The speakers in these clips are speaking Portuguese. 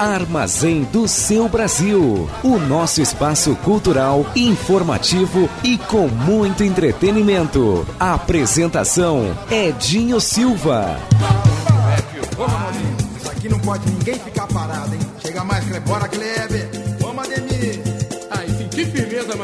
Armazém do seu Brasil. O nosso espaço cultural, informativo e com muito entretenimento. A apresentação: Edinho Silva. É, Dinho Silva. Isso aqui não pode ninguém ficar parado, hein? Chega mais, Kleber. Vamos, Ademir. Que firmeza,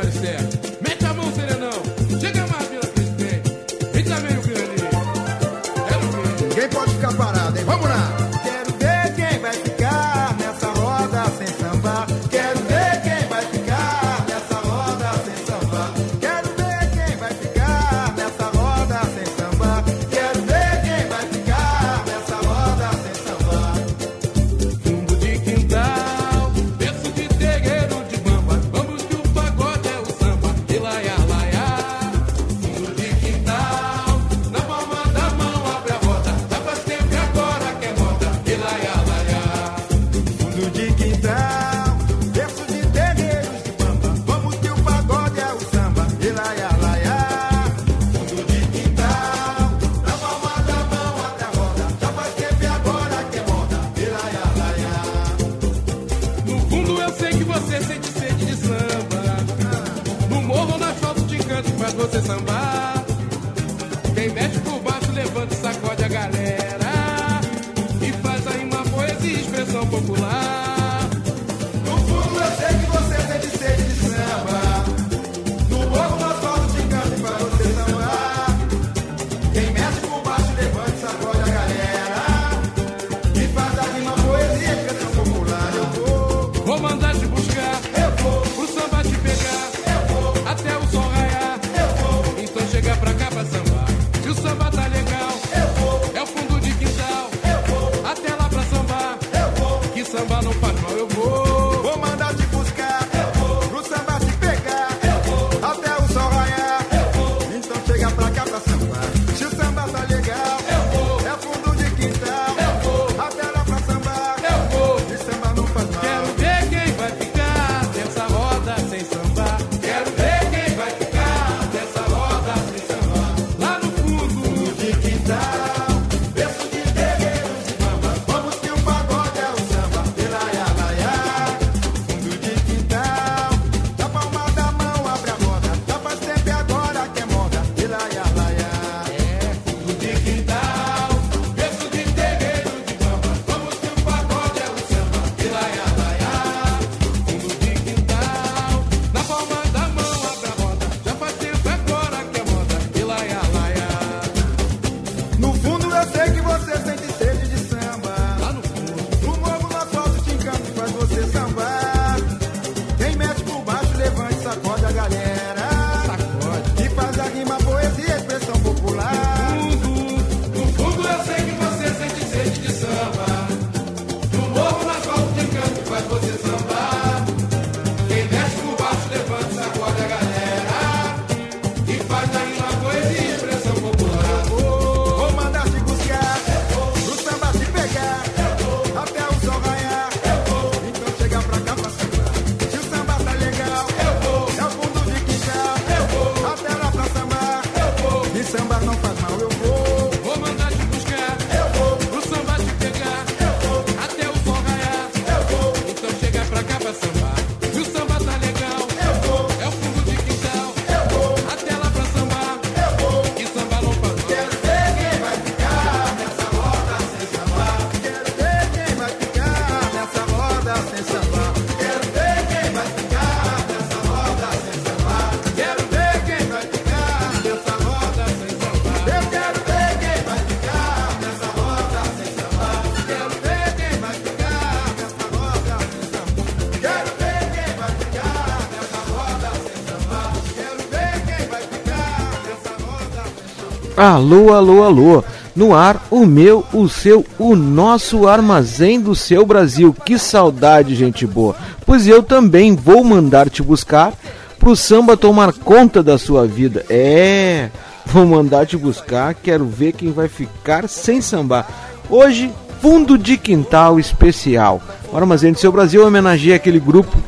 Alô, alô, alô. No ar, o meu, o seu, o nosso armazém do seu Brasil. Que saudade, gente boa. Pois eu também vou mandar te buscar pro samba tomar conta da sua vida. É, vou mandar te buscar. Quero ver quem vai ficar sem sambar. Hoje, fundo de quintal especial. O armazém do seu Brasil homenageia aquele grupo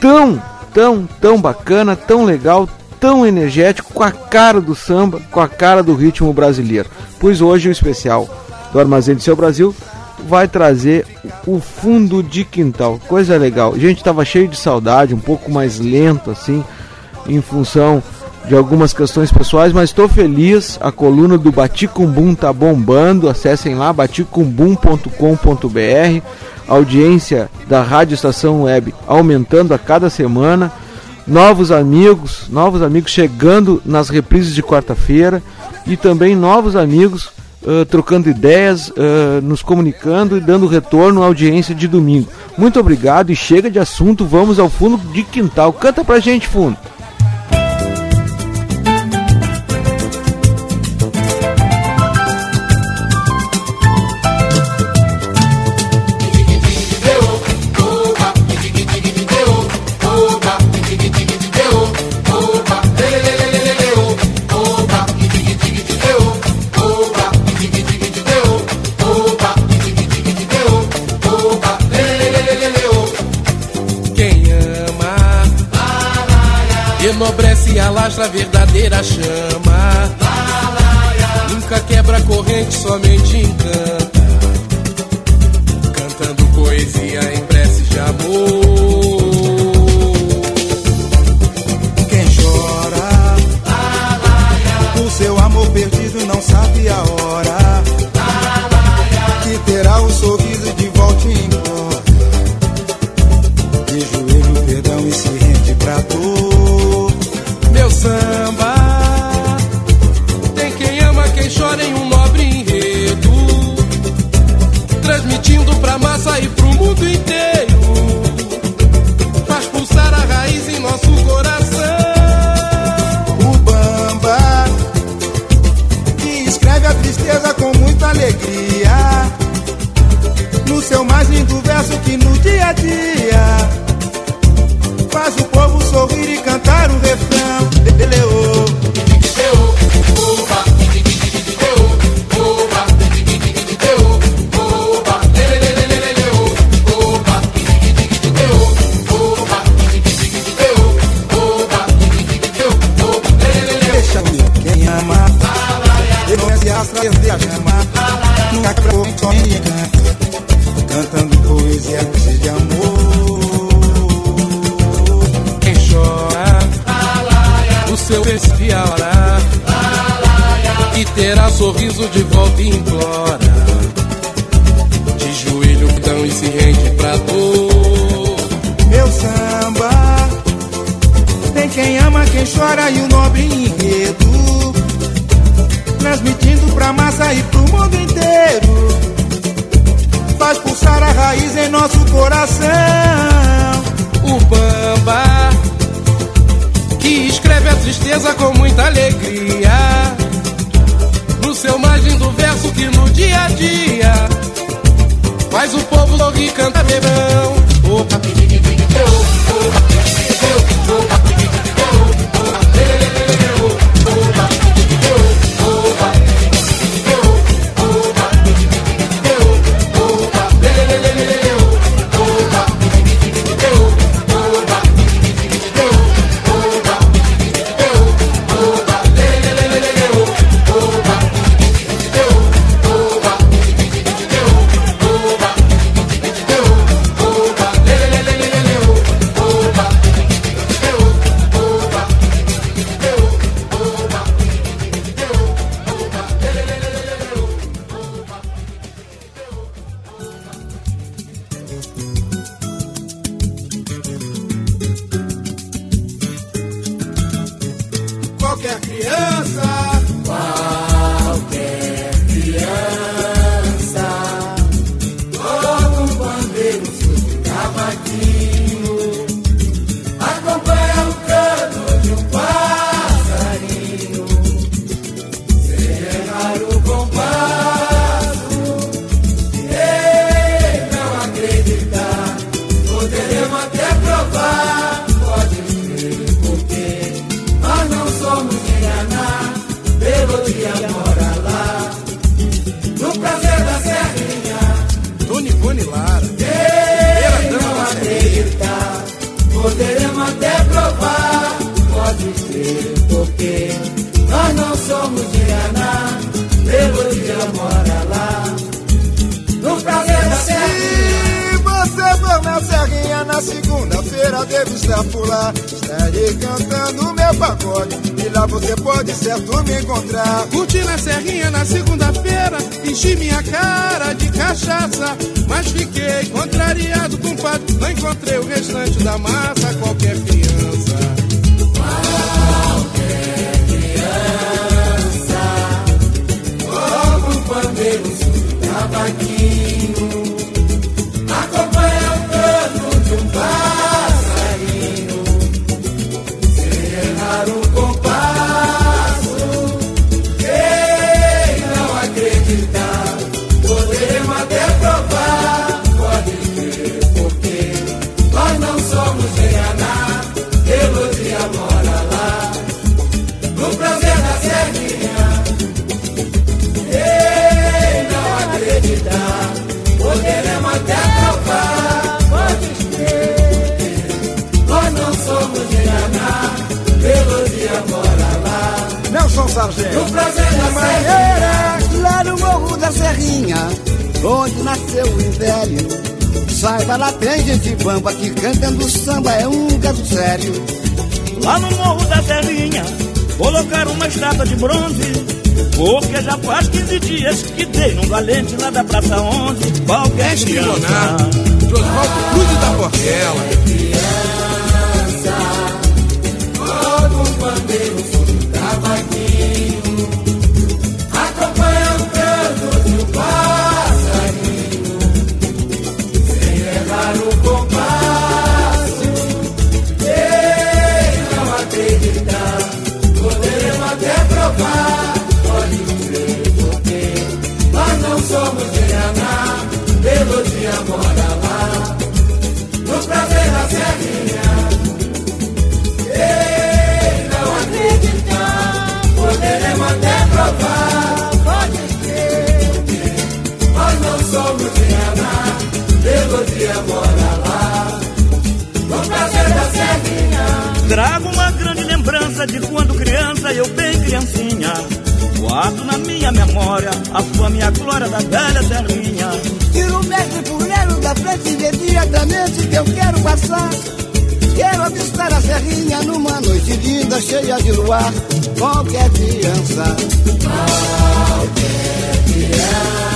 tão, tão, tão bacana, tão legal, tão energético, com a cara do samba, com a cara do ritmo brasileiro. Pois hoje o especial do Armazém do Seu Brasil vai trazer o fundo de quintal. Coisa legal. Gente, estava cheio de saudade, um pouco mais lento assim, em função de algumas questões pessoais, mas estou feliz. A coluna do Baticumbum tá bombando. Acessem lá baticumbum.com.br. A audiência da Rádio Estação Web aumentando a cada semana. Novos amigos, novos amigos chegando nas reprises de quarta-feira e também novos amigos uh, trocando ideias, uh, nos comunicando e dando retorno à audiência de domingo. Muito obrigado e chega de assunto, vamos ao fundo de quintal. Canta pra gente, fundo. Enobrece e alastra a verdadeira chama. Nunca quebra corrente, somente Sargento. No prazer da serrinha, Lá no morro da Serrinha, onde nasceu o velho. Saiba, lá tem gente bamba que cantando samba é um caso sério. Lá no Morro da Serrinha, colocaram uma estátua de bronze. Porque já faz 15 dias que dei num valente lá da Praça 11. Qualquer criança. De Oswaldo Cruz da Portela. toca um pandeiro, mora lá. No prazer da serrinha, Trago uma grande lembrança de quando criança, eu bem criancinha. Guardo na minha memória a fama e a glória da velha serrinha. Tira o mestre fuleiro da frente imediatamente que eu quero passar. Quero avistar a serrinha numa noite linda, cheia de luar. Qualquer criança. toca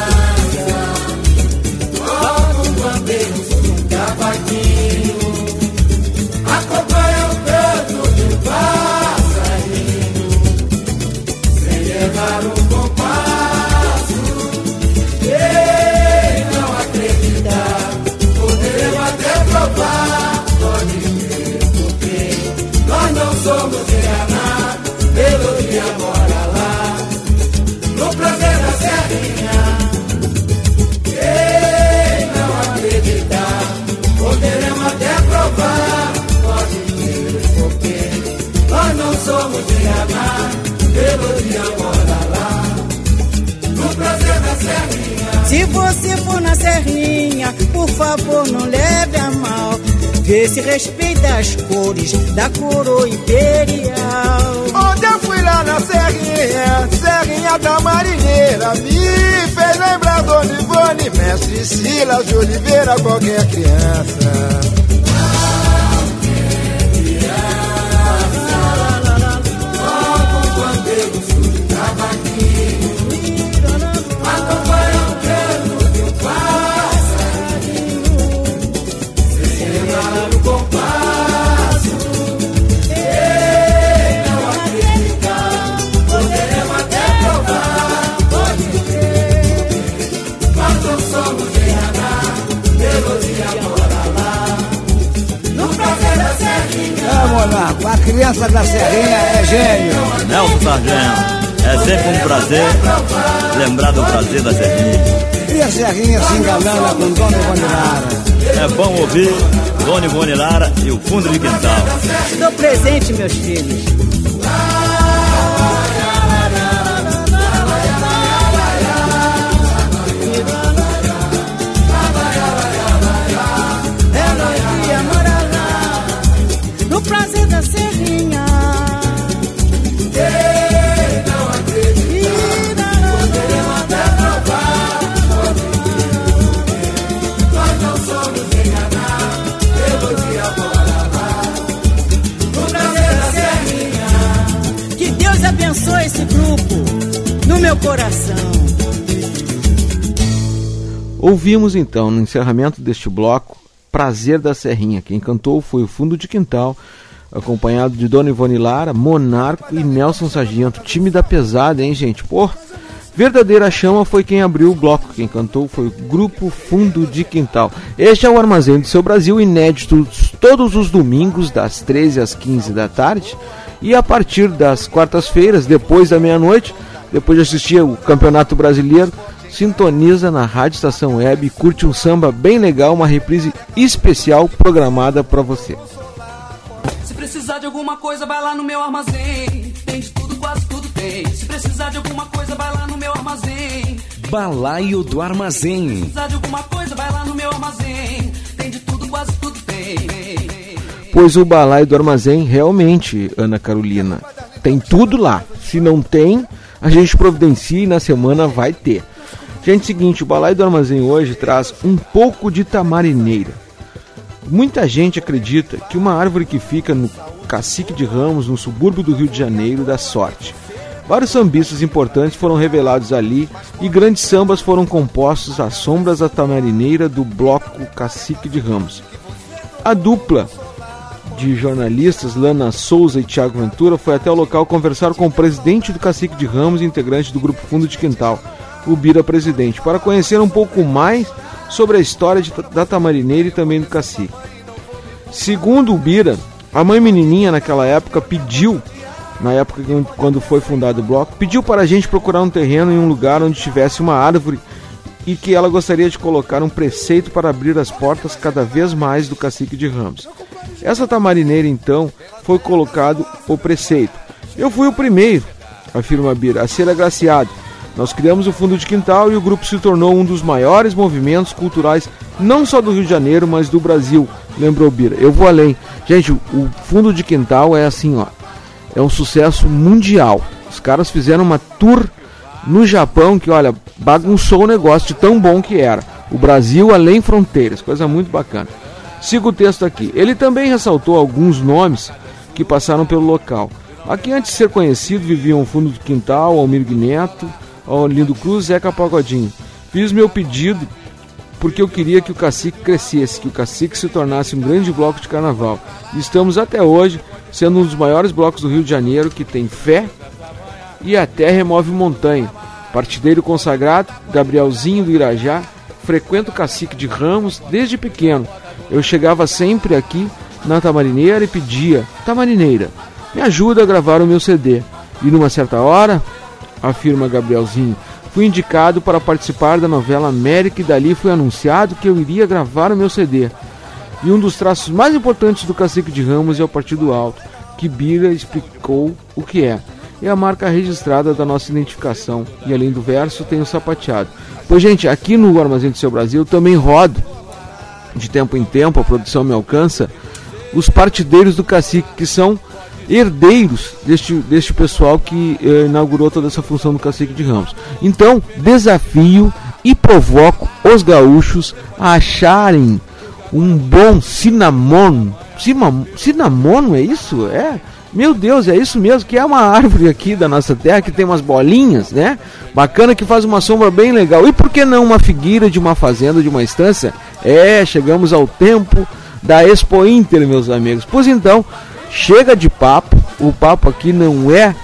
Se você for na serrinha, por favor não leve a mal. Vê se respeita as cores da coroa imperial. Onde eu fui lá na Serrinha, Serrinha da Marinheira, me fez lembrar Dona Ivone, Mestre Silas de Oliveira, qualquer criança. Criança da serrinha é gênio. Nelson Sargento, é sempre um prazer lembrar do prazer da serrinha. E a serrinha se enganando com Dona Ivone É bom ouvir Dona Ivone Lara e o fundo de quintal. Dou presente, meus filhos. Ouvimos então, no encerramento deste bloco, Prazer da Serrinha. Quem cantou foi o Fundo de Quintal, acompanhado de Dona Ivone Lara, Monarco e Nelson Sargento. Time da pesada, hein, gente? Pô, verdadeira chama foi quem abriu o bloco. Quem cantou foi o Grupo Fundo de Quintal. Este é o Armazém do Seu Brasil, inédito todos os domingos, das 13 às 15 da tarde. E a partir das quartas-feiras, depois da meia-noite, depois de assistir o Campeonato Brasileiro, sintoniza na Rádio Estação Web e curte um samba bem legal, uma reprise especial programada para você. Se precisar de alguma coisa, vai lá no meu armazém. Tem de tudo, quase tudo tem. Se precisar de alguma coisa, vai lá no meu armazém. Balaio do Armazém. Se precisar de alguma coisa, vai lá no meu armazém. Tem de tudo, quase tudo tem. Pois o balaio do armazém, realmente, Ana Carolina, tem tudo lá. Se não tem, a gente providencia e na semana vai ter. Gente, seguinte, o Balaio do Armazém hoje traz um pouco de tamarineira. Muita gente acredita que uma árvore que fica no Cacique de Ramos, no subúrbio do Rio de Janeiro, dá sorte. Vários sambistas importantes foram revelados ali e grandes sambas foram compostos às sombras da tamarineira do bloco Cacique de Ramos. A dupla de jornalistas Lana Souza e Tiago Ventura foi até o local conversar com o presidente do Cacique de Ramos integrante do Grupo Fundo de Quintal, o Bira Presidente, para conhecer um pouco mais sobre a história de, da Tamarineira e também do cacique. Segundo o Bira, a mãe menininha naquela época pediu, na época quando foi fundado o bloco, pediu para a gente procurar um terreno em um lugar onde tivesse uma árvore e que ela gostaria de colocar um preceito para abrir as portas cada vez mais do cacique de Ramos. Essa tamarineira então foi colocado o preceito. Eu fui o primeiro, afirma Bira, a ser agraciado nós criamos o Fundo de Quintal e o grupo se tornou um dos maiores movimentos culturais, não só do Rio de Janeiro, mas do Brasil, lembrou Bira. Eu vou além. Gente, o Fundo de Quintal é assim, ó. É um sucesso mundial. Os caras fizeram uma tour no Japão que, olha, bagunçou o negócio de tão bom que era. O Brasil além fronteiras, coisa muito bacana. Siga o texto aqui. Ele também ressaltou alguns nomes que passaram pelo local. Aqui, antes de ser conhecido, viviam o Fundo de Quintal, Almir Neto, ao Lindo Cruz, Zeca Pagodinho. Fiz meu pedido porque eu queria que o cacique crescesse, que o cacique se tornasse um grande bloco de carnaval. E estamos até hoje sendo um dos maiores blocos do Rio de Janeiro que tem fé e até remove montanha. Partideiro consagrado, Gabrielzinho do Irajá, frequento o cacique de Ramos desde pequeno. Eu chegava sempre aqui na Tamarineira e pedia: Tamarineira, me ajuda a gravar o meu CD. E numa certa hora, afirma Gabrielzinho. Fui indicado para participar da novela América e dali foi anunciado que eu iria gravar o meu CD. E um dos traços mais importantes do Cacique de Ramos é o Partido Alto, que Bira explicou o que é. É a marca registrada da nossa identificação. E além do verso, tem o sapateado. Pois, gente, aqui no Armazém do Seu Brasil também rodo, de tempo em tempo, a produção me alcança, os partideiros do cacique, que são herdeiros deste, deste pessoal que eh, inaugurou toda essa função do cacique de Ramos. Então, desafio e provoco os gaúchos a acharem um bom cinnamon. Cinnamon, é isso? É. Meu Deus, é isso mesmo, que é uma árvore aqui da nossa terra que tem umas bolinhas, né? Bacana que faz uma sombra bem legal. E por que não uma figueira de uma fazenda, de uma estância? É, chegamos ao tempo da Expo Inter, meus amigos. Pois então, Chega de papo, o papo aqui não é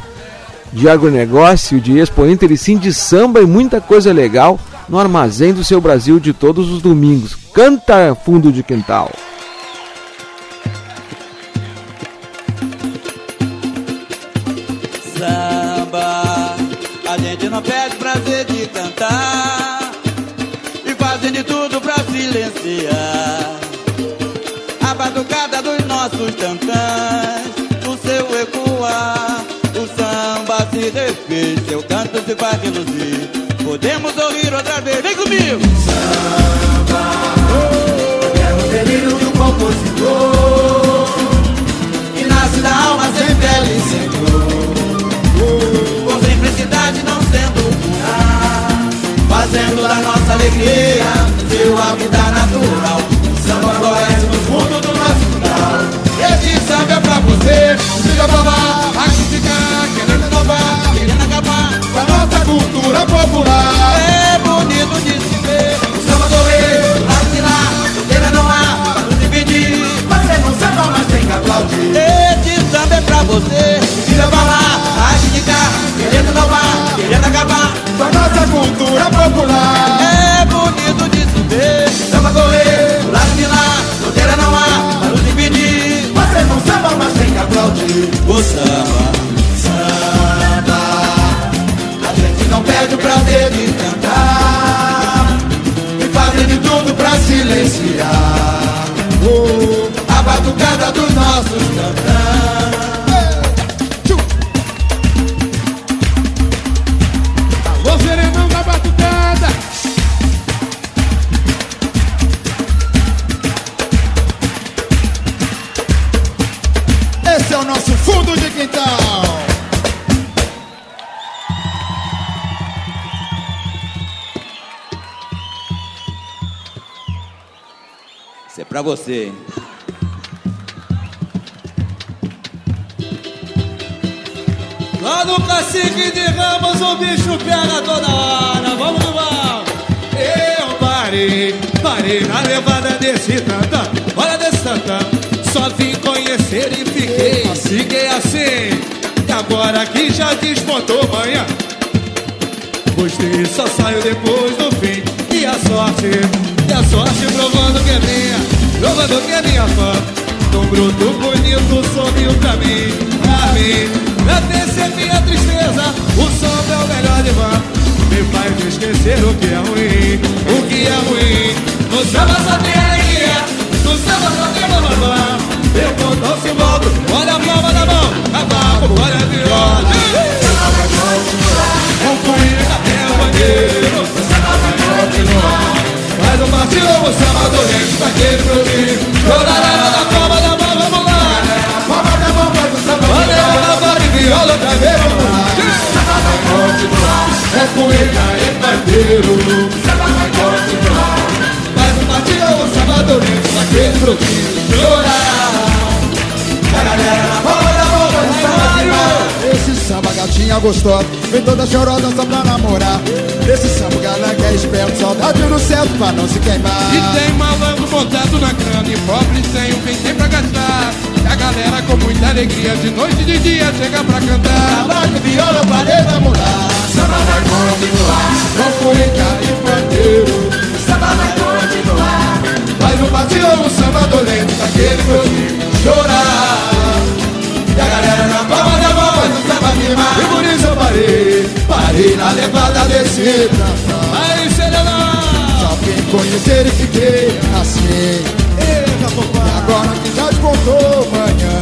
de agronegócio, de Expo Inter, e sim de samba e muita coisa legal no armazém do seu Brasil de todos os domingos. Canta fundo de quintal. Samba, a gente não perde prazer de cantar refez, seu canto se faz reluzir. Podemos ouvir outra vez, vem comigo! Samba, oh, é o delírio do compositor, que nasce da alma sem pele e sem cor. Com simplicidade não sendo pura, fazendo da nossa alegria seu hábitat natural. Cultura popular. É bonito de se ver. Samba correr, do lado de lá, solteira não há, para nos impedir. Você não samba, mas tem que aplaudir. O samba, Samba, a gente não perde o prazer de cantar. E fazem de tudo pra silenciar. Oh, a batucada dos nossos cantãs. Você. Lá no cacique de Ramos o bicho pega toda hora. Vamos mal. Eu parei, parei na levada desse tantã. Olha desse tantã. Só vim conhecer e fiquei, fiquei assim. E agora que já despontou manhã. Gostei, só saio depois do fim. E a sorte, e a sorte provando que é minha, provando que é minha fã. Tão bruto, bonito, sorriu pra mim, pra mim. Pra perceber a tristeza, o som é o melhor de van. Me faz esquecer o que é ruim, o que é ruim. No samba só tem alegria, no samba só tem bababá. Eu contou se volto, olha a palma da mão, cavaco, olha a viola. Com comida até o banheiro, o samba vai continuar. Um batidão, o samba do dente daquele pro mim. Toda a da palma da mão, vamos lá. Palma da mão, faz o samba Olha a voz de viola outra vez, vamos lá. Samba vai continuar. É comida e bandeiro. Samba vai continuar. Faz um batidão, o samba do dente daquele pro mim. Gatinha gostosa, vem toda chorosa só pra namorar. Esse samba que é esperto, saudade no centro pra não se queimar. E tem malandro montado na cana e pobre sem o bem tem pra gastar. E a galera com muita alegria de noite e de dia chega pra cantar. Abraço, viola, parei namorar. Samba vai continuar. Com cuica e pandeiro. Samba vai continuar. Faz um batidão, o samba dolente daquele gordinho chorar. E a galera na palma da mão faz o samba queimar. E por isso eu parei, Parei na levada desse tração. aí será Só quem conhecer e fiquei assim. Eita, papai. Agora que já descontou manhã.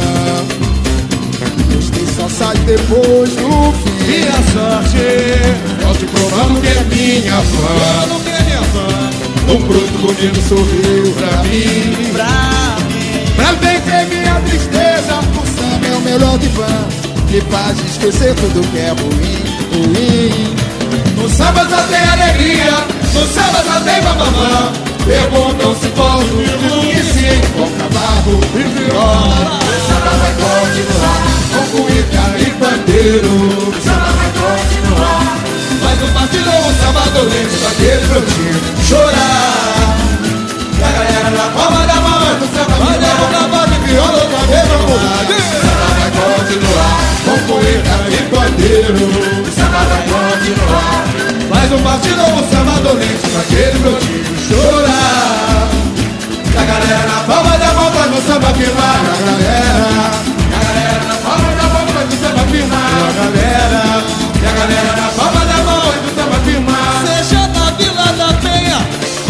Gostei só sai depois do fim. E a sorte, Volte provando que é minha fã. não que é minha fã. Um bruto bonito sorriu pra mim. Pra mim. Pra vencer minha tristeza, é o melhor. Me faz esquecer tudo que é ruim, ruim. No samba só tem alegria, no samba só tem bababá. Perguntam se posso e sim, com cavalo e viola. O samba vai continuar, com cuíca e pandeiro. O samba vai continuar. Faz um batidão, o samba dolente daquele brotinho chorar. E a galera na palma da mão, mas o samba vai o cavalo de viola outra vez, vamos lá. Continuar, com cuíca e pandeiro. O samba vai continuar. Faz um batidão, o samba dolente daquele brotinho chorar. E a galera na palma da mão faz o samba firmar. E a galera, e a galera na palma da mão faz o samba galera, E a galera na palma da mão faz samba seja da Vila da Penha,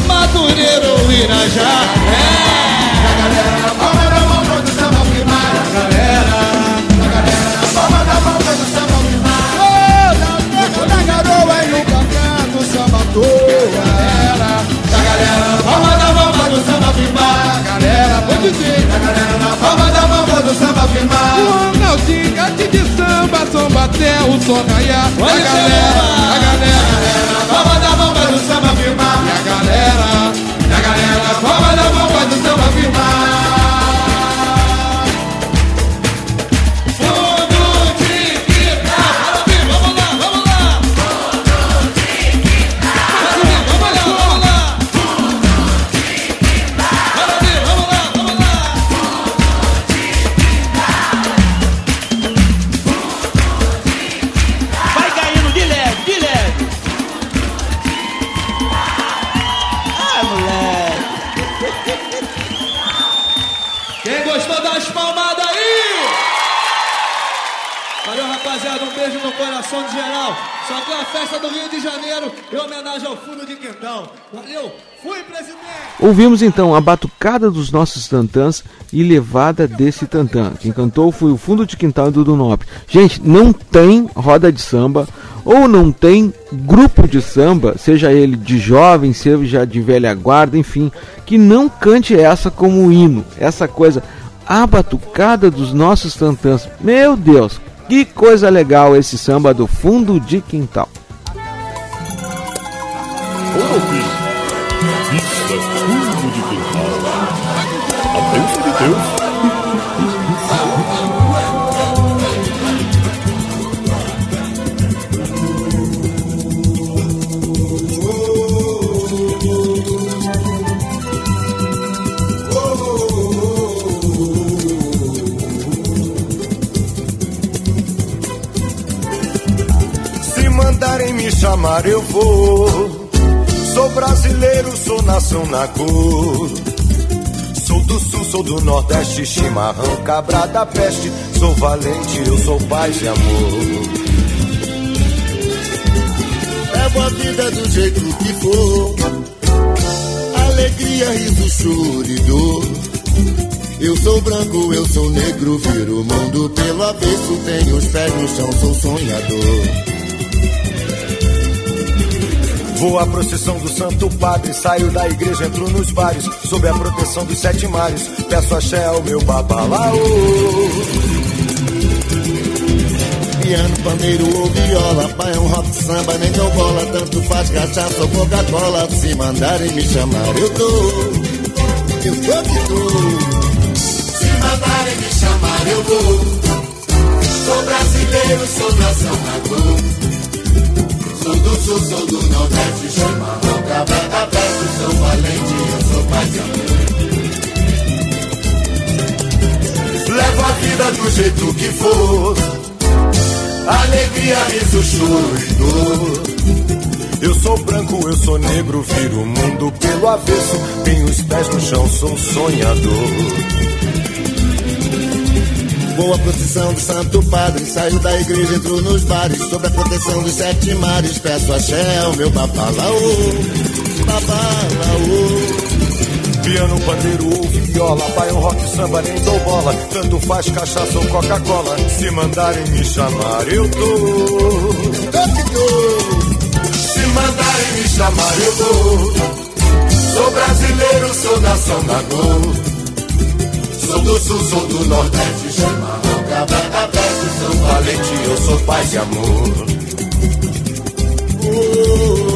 Madureira ou Irajá. E a galera na palma dizer. A galera na palma da mão faz o samba firmar. Ronaldinho, gate de samba, samba até o sol raiar. A galera, a galera, na palma da mão faz o samba firmar. E a galera, e a galera palma da mão faz o samba firmar. Festa do Rio de Janeiro em homenagem ao fundo de quintal. Valeu. Fui, presidente. Ouvimos então a batucada dos nossos tantãs e levada desse tantã. Quem cantou foi o fundo de quintal do Nobre. Gente, não tem roda de samba ou não tem grupo de samba, seja ele de jovem, seja de velha guarda, enfim, que não cante essa como hino, essa coisa, a batucada dos nossos tantãs. Meu Deus, que coisa legal esse samba do fundo de quintal. Ouve. Isso é fundo de quintal. A bênção de Deus. Se mandarem me chamar, eu vou. Sou brasileiro, sou nação na cor. Sou do sul, sou do nordeste, chimarrão, cabra da peste. Sou valente, eu sou paz e amor. Levo a vida do jeito que for. Alegria, riso, choro e dor. Eu sou branco, eu sou negro, viro o mundo pelo avesso. Tenho os pés no chão, sou sonhador. Vou à procissão do Santo Padre, saio da igreja, entro nos bares, sob a proteção dos sete mares, peço axé ao meu babalaô. Piano, pandeiro ou viola, pai é um rock samba, nem dou bola, tanto faz cachaça ou Coca-Cola. Se mandarem me chamar, eu tô, eu tô que tô. Se mandarem me chamar, eu vou. Sou brasileiro, sou nação na cor. Sou do sul, sou do nordeste, chimarrão, cabra da peste. Sou valente, eu sou amor. Levo a vida do jeito que for. Alegria, riso, choro e dor. Eu sou branco, eu sou negro, viro o mundo pelo avesso. Tenho os pés no chão, sou sonhador. Vou à procissão do Santo Padre, saio da igreja, entro nos bares, sob a proteção dos sete mares, peço axé ao meu babalaô, babalaô. Piano, pandeiro ou viola, um rock, samba, nem dou bola. Tanto faz cachaça ou Coca-Cola. Se mandarem me chamar, eu tô. Se mandarem me chamar, eu vou. Sou brasileiro, sou nação da dor. Sou do sul, sou do nordeste, chimarrão, cabra da. Sou valente, eu sou paz e amor. Barimbá,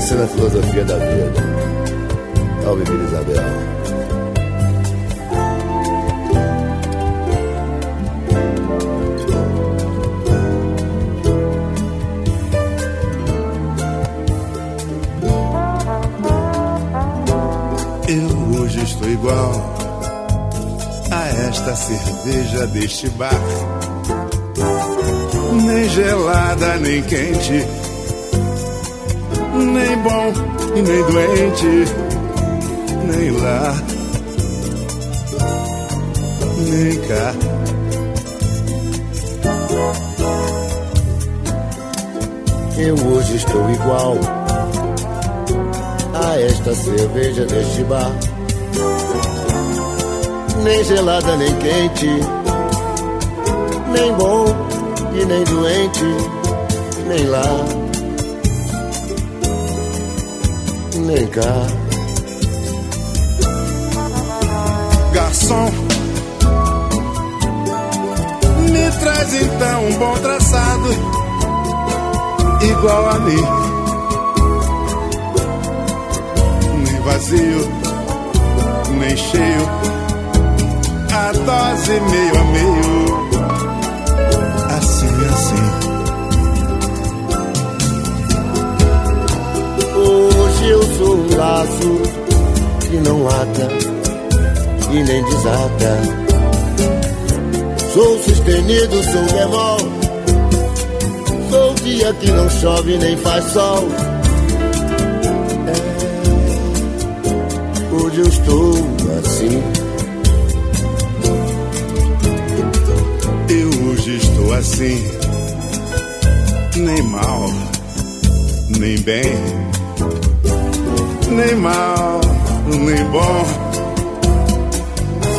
conhecendo a filosofia da vida. Ao viver Isabel. Eu hoje estou igual a esta cerveja deste bar. Nem gelada, nem quente nem bom e nem doente, nem lá, nem cá. Eu hoje estou igual a esta cerveja deste bar. Nem gelada, nem quente, nem bom e nem doente, nem lá, cá. Garçom, me traz então um bom traçado, igual a mim. Nem vazio, nem cheio, a dose meio a meio, Sou um laço que não ata e nem desata. Sou sustenido, sou bemol. Sou dia que não chove nem faz sol. É, hoje eu estou assim. Eu hoje estou assim, nem mal, nem bem, nem mal, nem bom.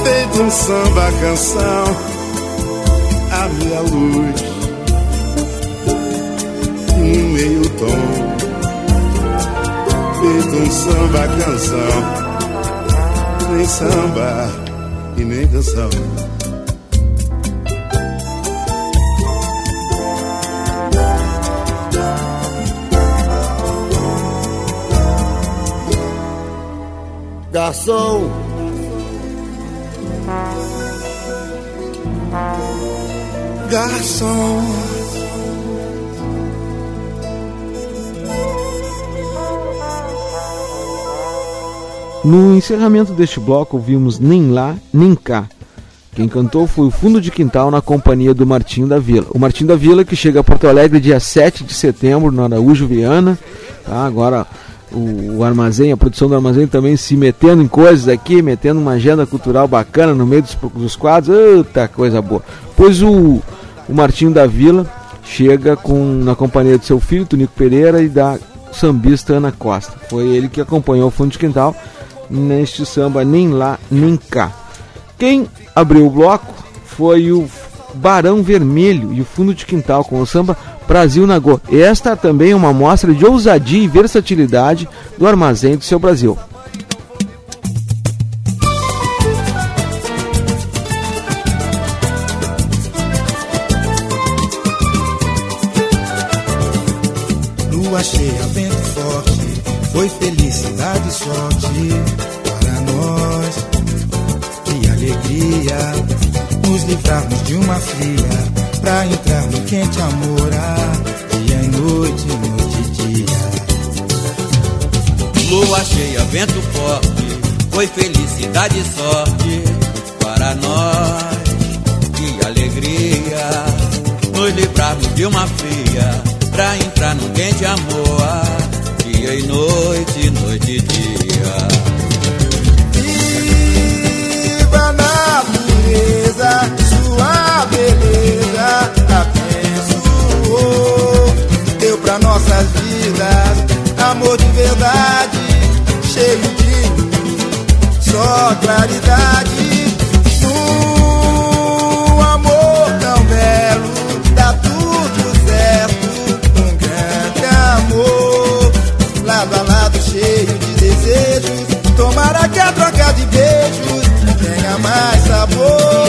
Feito um samba canção, a minha luz, um meio tom. Feito um samba canção, nem samba e nem canção. Garçom, garçom. No encerramento deste bloco ouvimos Nem Lá, Nem Cá. Quem cantou foi o Fundo de Quintal na companhia do Martinho da Vila. O Martinho da Vila que chega a Porto Alegre dia 7 de setembro no Araújo Viana. Tá? Agora o, o, armazém, a produção do armazém também se metendo em coisas aqui, metendo uma agenda cultural bacana no meio dos, dos quadros. Eita, coisa boa. Pois o, o Martinho da Vila chega com na companhia de seu filho, Tonico Pereira, e da sambista Ana Costa. Foi ele que acompanhou o Fundo de Quintal neste samba Nem Lá, Nem Cá. Quem abriu o bloco foi o Barão Vermelho e o Fundo de Quintal com o samba Brasil Nagô. Esta também é uma mostra de ousadia e versatilidade do armazém do seu Brasil. Lua cheia, vento forte, foi felicidade e sorte para nós. Que alegria nos livrarmos de uma fria pra entrar no quente amor, vento forte, foi felicidade e sorte para nós. Que alegria, nos livrarmos de uma fria, pra entrar no quente amor, dia e noite, noite e dia. Viva a natureza, sua beleza abençoou. Deu pra nossas vidas amor de verdade, cheio de só claridade. Um amor tão belo, dá tudo certo. Um grande amor, lado a lado, cheio de desejos. Tomara que a troca de beijos tenha mais sabor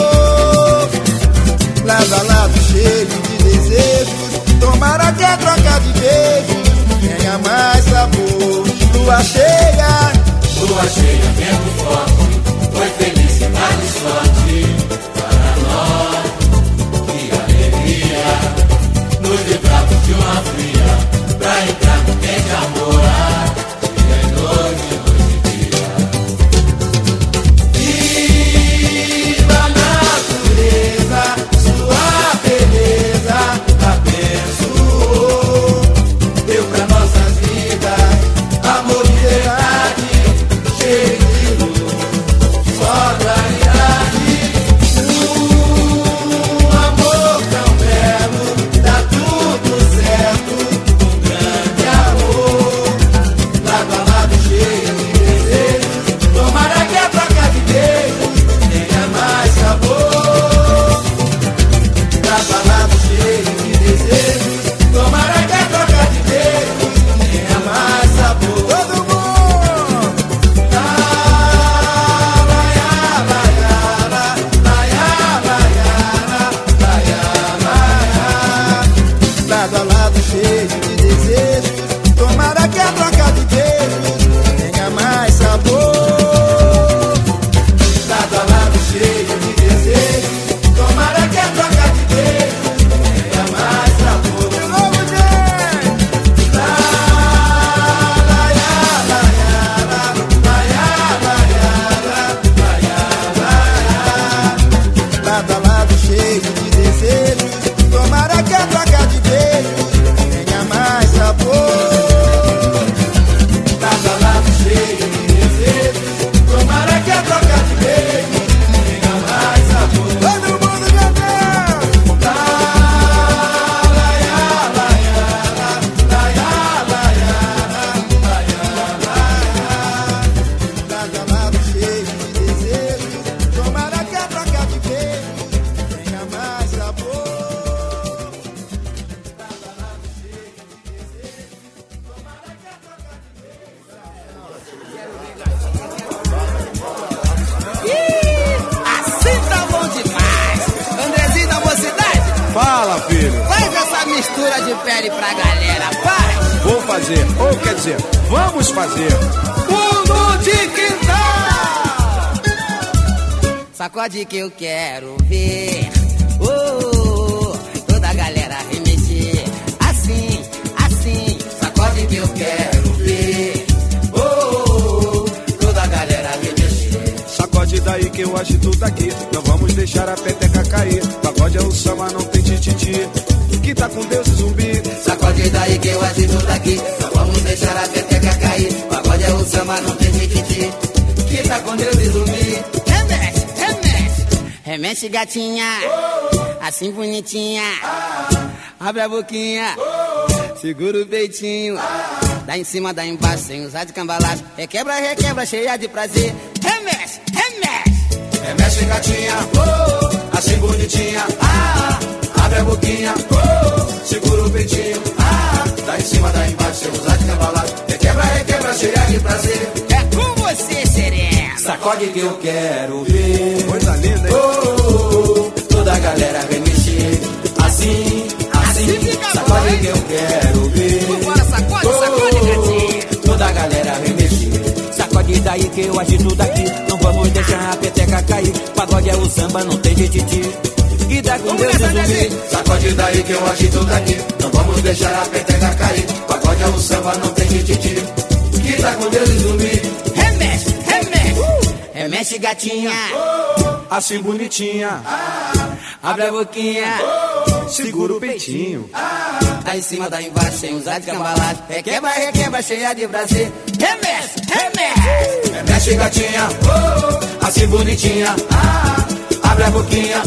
Sacode que eu quero ver. Oh, toda a galera remexer. Assim, assim. Sacode que eu quero ver. Oh, toda a galera remexer. Sacode daí que eu agito daqui. Não vamos deixar a peteca cair. Pagode é o samba, não tem tititi. Que tá com Deus e zumbi. Sacode daí que eu agito daqui. Não vamos deixar a peteca cair. Pagode é o samba, não tem Remexe, gatinha. Assim bonitinha. Abre a boquinha. Segura o peitinho. Dá em cima, dá embaixo, sem usar de cambalacho. Requebra, requebra, cheia de prazer. Remexe, remexe. Remexe, gatinha. Assim bonitinha. Abre a boquinha. Segura o peitinho. Dá em cima, dá embaixo, sem usar de cabalado. Requebra, requebra, cheia de prazer. É com você, serena. Sacode que eu quero ver. Coisa linda, hein? Oh, toda a galera vem mexer. Assim, assim. Sacode que eu quero ver. Vambora, sacode, sacode, gatinha. Toda a galera vem mexer. Sacode daí que eu agito daqui. Não vamos deixar a peteca cair. Pagode é o samba, não tem tititi. E dá com Deus e zumbi. Sacode daí que eu agito daqui. Não vamos deixar a peteca cair. Pagode é o samba, não tem tititi. Que tá com Deus e zumbi. Remexe, gatinha. Assim bonitinha. Abre a boquinha. Segura o peitinho. Dá em cima, dá embaixo, sem usar de cambalagem. Requebra, requebra, cheia de prazer. Remexe, remexe. Remexe, gatinha. Assim bonitinha. Ah, abre a boquinha.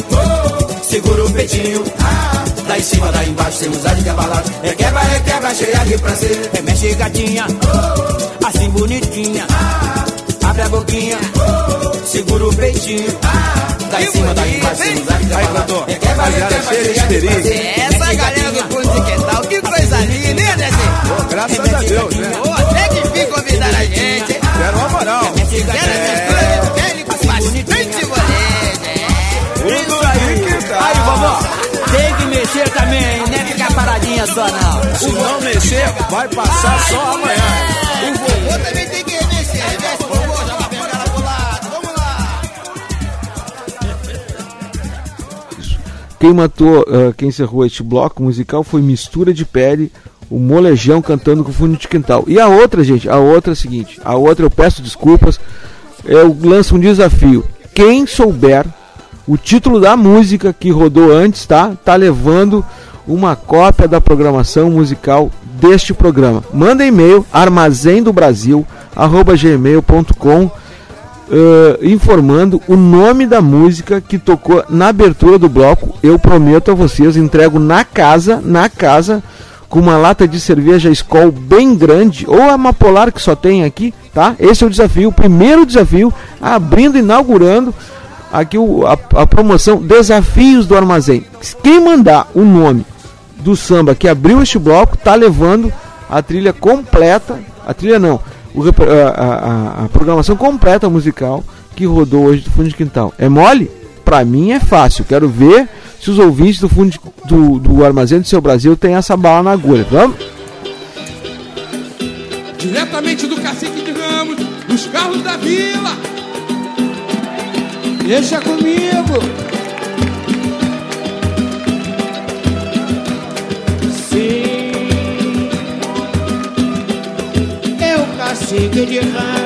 Segura o peitinho. Ah, dá em cima, dá embaixo, sem usar de cabalado. Requebra, requebra, cheia de prazer. Remexe, gatinha. Assim bonitinha. Abre a boquinha. Segura o peitinho. Ah, dá em cima, dá embaixo, sem usar de cabalado. Requebra, requebra, cheia de prazer. Essa galera do fundo de quintal, que coisa linda, hein, Andrezinho? Graças a Deus, né? Até que fim convidaram a gente, hein? Deram uma moral. Fizeram essas coisas, pele com bastante é. Isso aí, Aí, vovó. Tem que mexer também, não é ficar paradinha só não. Se não mexer, vai passar só amanhã. O vovô também tem que Quem matou, ah, quem encerrou este bloco musical foi Mistura de Pele, o Molejão cantando com fundo de quintal. E a outra, gente, a outra é a seguinte: a outra eu peço desculpas, eu lanço um desafio. Quem souber o título da música que rodou antes, tá? Tá levando uma cópia da programação musical deste programa. Manda e-mail armazendobrasil@gmail.com Uh, informando o nome da música que tocou na abertura do bloco. Eu prometo a vocês, entrego na casa, na casa, com uma lata de cerveja Skol bem grande, ou a Mapolar que só tem aqui, tá? Esse é o desafio, o primeiro desafio, abrindo, inaugurando aqui o, a, a promoção Desafios do Armazém. Quem mandar o nome do samba que abriu este bloco, tá levando a trilha completa, a trilha não, a, a- a programação completa musical que rodou hoje do Fundo de Quintal. É mole? Pra mim é fácil. Quero ver se os ouvintes do fundo de- do, do Armazém do Seu Brasil têm essa bala na agulha. Vamos? Diretamente do cacique de Ramos, dos carros da vila. Deixa comigo. É o cacique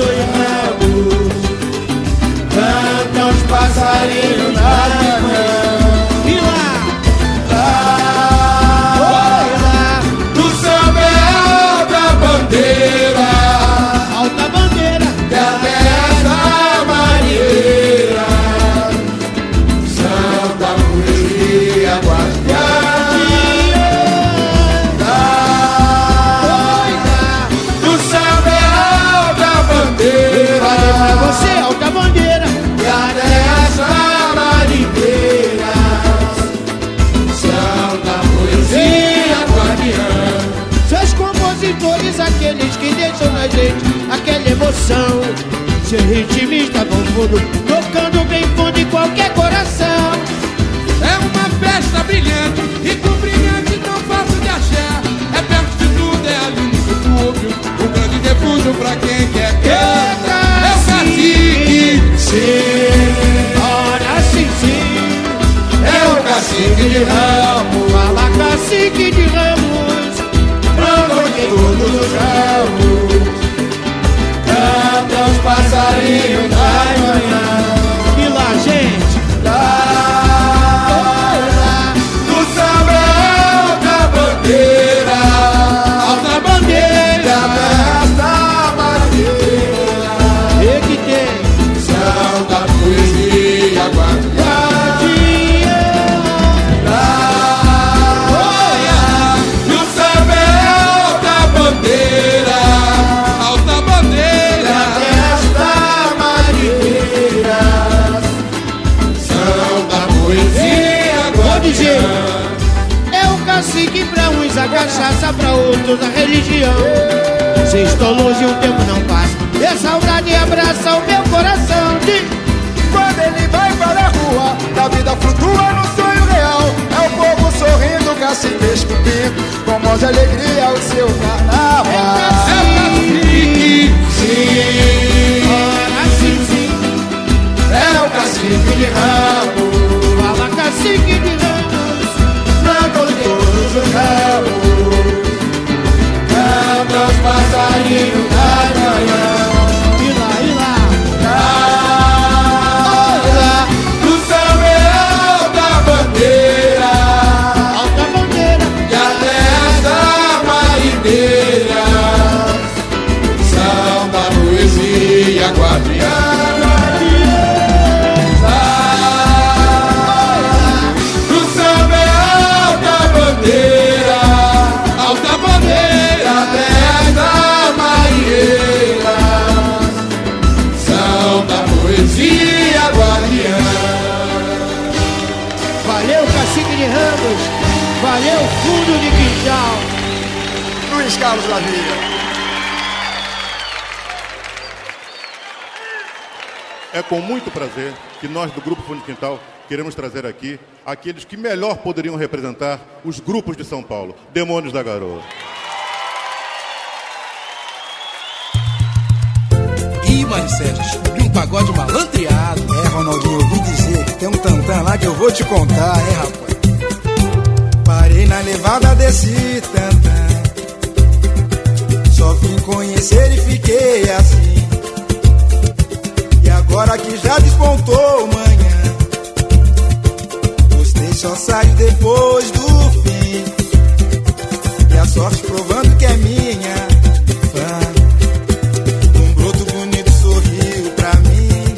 os ramos. Cantam os passarinhos emoção. Ser ritmista com fundo, tocando bem fundo em qualquer coração. É uma festa brilhante e com brilhante não fácil de achar. É perto de tudo, é ali no subúrbio. O grande refúgio pra quem quer cantar. É o cacique. Sim, ora sim, sim. É o cacique de ramos. Fala cacique de ramos. Ramo de todos os ramos. Canta os passarinhos da manhã. A cachaça pra outros, a religião. Se estou longe, o tempo não passa. E saudade abraça o meu coração. De... Quando ele vai para a rua, a vida flutua no sonho real. É o povo sorrindo, cacique esculpindo, com mãos de alegria Carlos Lavia. É com muito prazer que nós do Grupo Fundo de Quintal queremos trazer aqui aqueles que melhor poderiam representar os grupos de São Paulo, Demônios da Garoa. Ih, Maricete, descobri um pagode malandreado. É, Ronaldinho, eu ouvi dizer que tem um tantã lá que eu vou te contar, é, rapaz. Parei na levada desse tantã. Só fui conhecer e fiquei assim. E agora que já despontou manhã, gostei só saio depois do fim. E a sorte provando que é minha. Um broto bonito sorriu pra mim.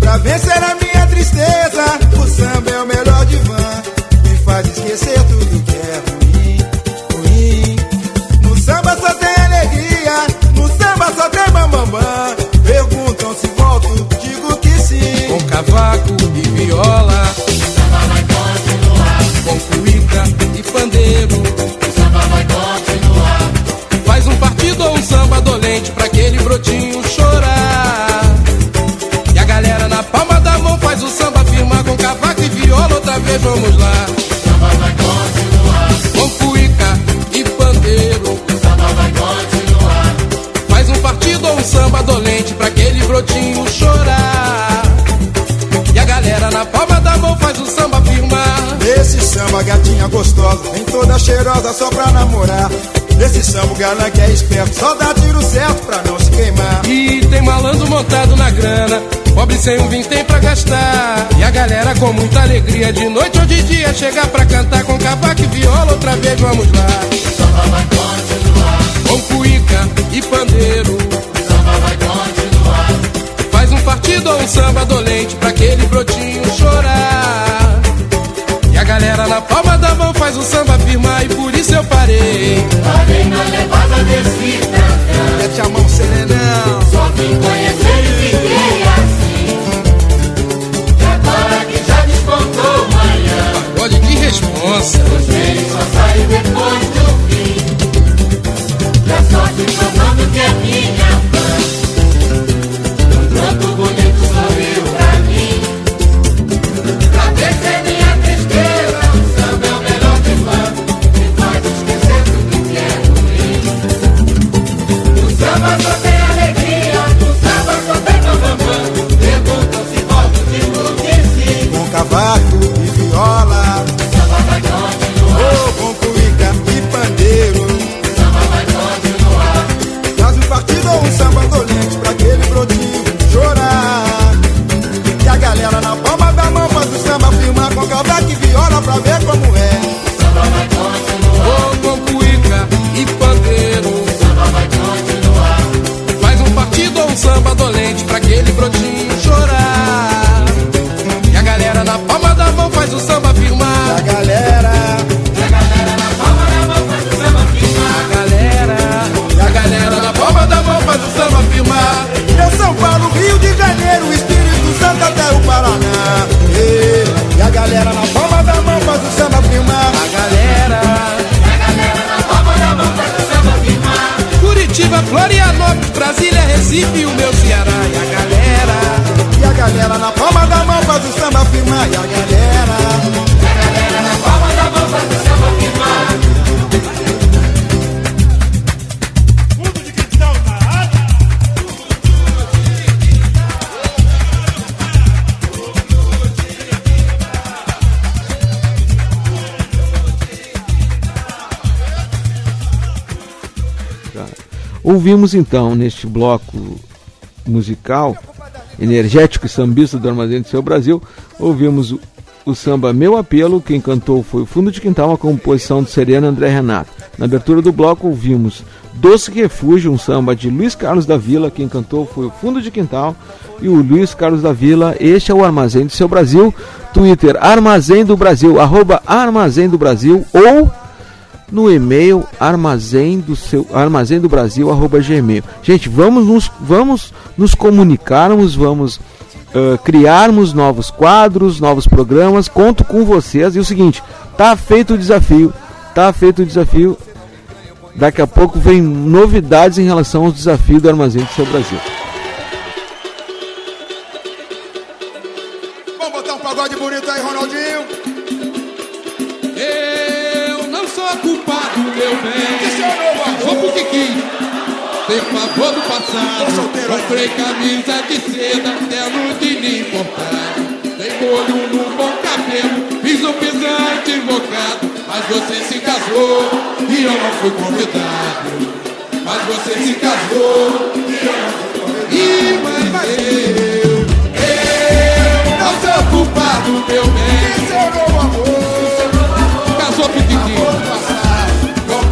Pra vencer a minha tristeza, o samba é o melhor divã. Me faz esquecer tudo que é ruim. Cavaco e viola. O samba vai continuar. Com e pandeiro. O samba vai continuar. Faz um partido ou um samba dolente pra aquele brotinho chorar. E a galera na palma da mão faz o samba firmar com cavaco e viola. Outra vez vamos lá. O samba vai continuar. Com e pandeiro. O samba vai continuar. Faz um partido ou um samba dolente pra aquele brotinho chorar. Samba, gatinha gostosa, vem toda cheirosa só pra namorar. Esse samba o galã que é esperto, só dá tiro certo pra não se queimar. E tem malandro montado na grana, pobre sem um vintém pra gastar. E a galera com muita alegria, de noite ou de dia, chegar pra cantar com cavaco e viola, outra vez vamos lá. Samba vai continuar, Com cuíca e pandeiro, samba vai continuar. faz um partido ou um samba dolente pra aquele brotinho chorar. Galera na palma da mão faz o samba firmar e por isso eu parei. Parei na levada desse tantã. Mete a mão, serenão. Só vim conhecer e fiquei assim. E agora que já despontou manhã, Olha que responsa. ele só sai depois Ouvimos então neste bloco musical energético e sambista do Armazém do Seu Brasil, ouvimos o, o samba Meu Apelo, quem cantou foi o Fundo de Quintal, uma composição de Serena André Renato. Na abertura do bloco ouvimos Doce Refúgio, um samba de Luiz Carlos da Vila, quem cantou foi o Fundo de Quintal e o Luiz Carlos da Vila. Este é o Armazém do Seu Brasil, Twitter Armazém do Brasil, arroba Armazém do Brasil ou no e-mail armazém do seu armazém do Brasil arroba gmail. Gente, vamos nos vamos nos comunicarmos, vamos ah, criarmos novos quadros, novos programas. Conto com vocês e o seguinte, tá feito o desafio, tá feito o desafio. Daqui a pouco vem novidades em relação aos desafios do armazém do seu Brasil. Meu bem. Esse é o novo amor. Sou porque quis. Tem favor do passado. Comprei camisa de seda, terno de linho importado. Tem molho no bom cabelo, fiz um pisante invocado. Mas você se casou e eu não fui convidado. Mas você se casou e eu não fui convidado. E mas eu, eu não sou culpado, meu bem.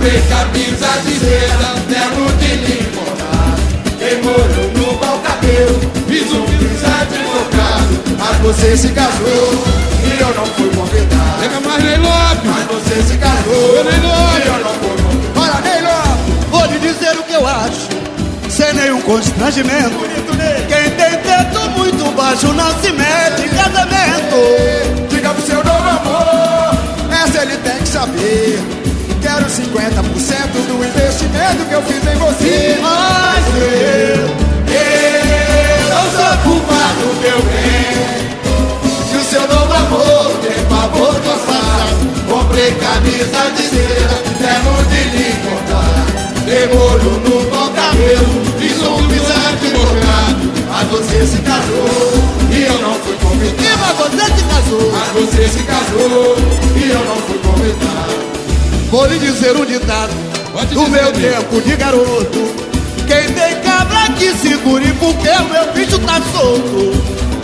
Comprei camisa de seda, terno de. Tem molho no pau cabelo, fiz um pisado invocado. Mas você se casou e eu não fui convidado. Pega mais Ney Lopes, Mas você se casou e eu não fui convidado. Bora, Ney Lopes. Vou lhe dizer o que eu acho, sem nenhum constrangimento. Quem tem teto muito baixo não se mete em casamento. Diga pro seu novo amor, essa ele tem que saber. Quero 50% do investimento que eu fiz em você. Mas eu, eu não sou culpado, meu bem. Se o seu novo amor tem favor do passado, Comprei camisa de seda, terno de linho cortado. Dei molho no Vou lhe dizer um ditado, do meu tempo de garoto. Quem tem cabra que segure porque o meu bicho tá solto.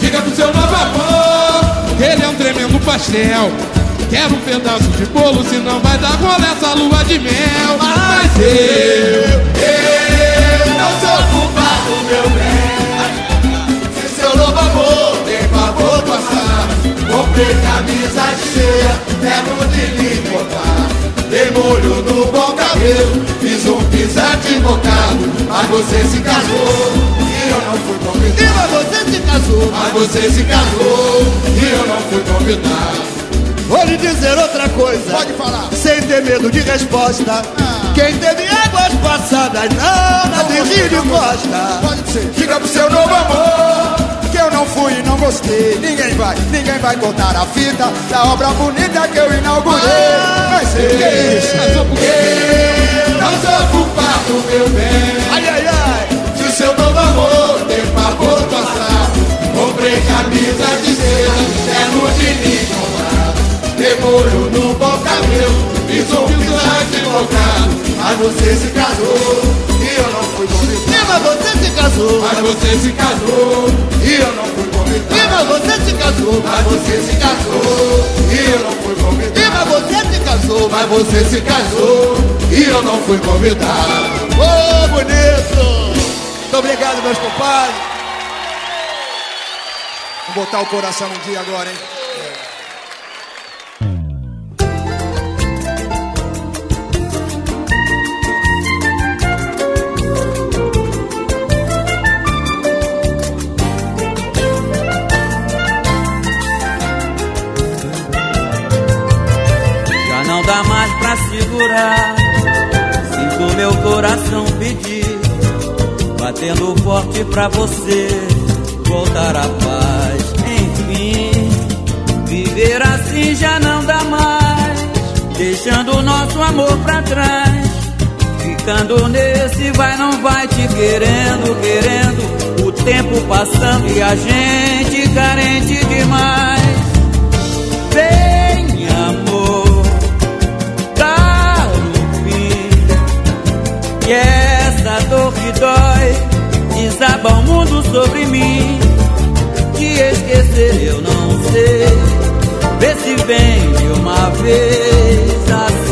Diga pro seu novo amor ele é um tremendo pastel. Quero um pedaço de bolo, senão vai dar gole essa lua de mel. Mas eu, eu não sou culpado, meu bem. Se seu novo amor tem favor passar, comprei camisa de ceia, pego de lhe botar. Dei molho no bom cabelo, fiz um pisante invocado, mas você se casou e eu não fui convidado. Mas você se casou, mas você se casou e eu não fui convidado. Vou lhe dizer outra coisa. Pode falar. Sem ter medo de resposta. Quem teve águas passadas não em rio de costa. Pode ser. Diga pro seu novo amor eu não fui e não gostei. Ninguém vai, ninguém vai contar a fita da obra bonita que eu inaugurei. Mas sei que é isso. Eu não sou culpado, meu bem. Ai, ai, ai. Se o seu novo amor tem favor passar, comprei camisa de seda, terno de linho demolho no bom cabelo Fiz um pisante invocado Mas você se casou E eu não fui convidado. Mas você se casou. Mas você se casou. E eu não fui convidado. Mas você se casou. Mas você se casou. E eu não fui convidado. Mas você se casou. Mas você se casou. E eu não fui convidado. Ô, oh, bonito! Muito obrigado, meus compadres. Vamos botar o coração no dia agora, hein? Segurar. Sinto meu coração pedir, batendo forte pra você voltar à paz. Enfim, viver assim já não dá mais, deixando o nosso amor pra trás. Ficando nesse vai, não vai te querendo, querendo. O tempo passando e a gente carente demais. Vem, E essa dor que dói desaba o mundo sobre mim. Te esquecer eu não sei. Vê se vem de uma vez assim,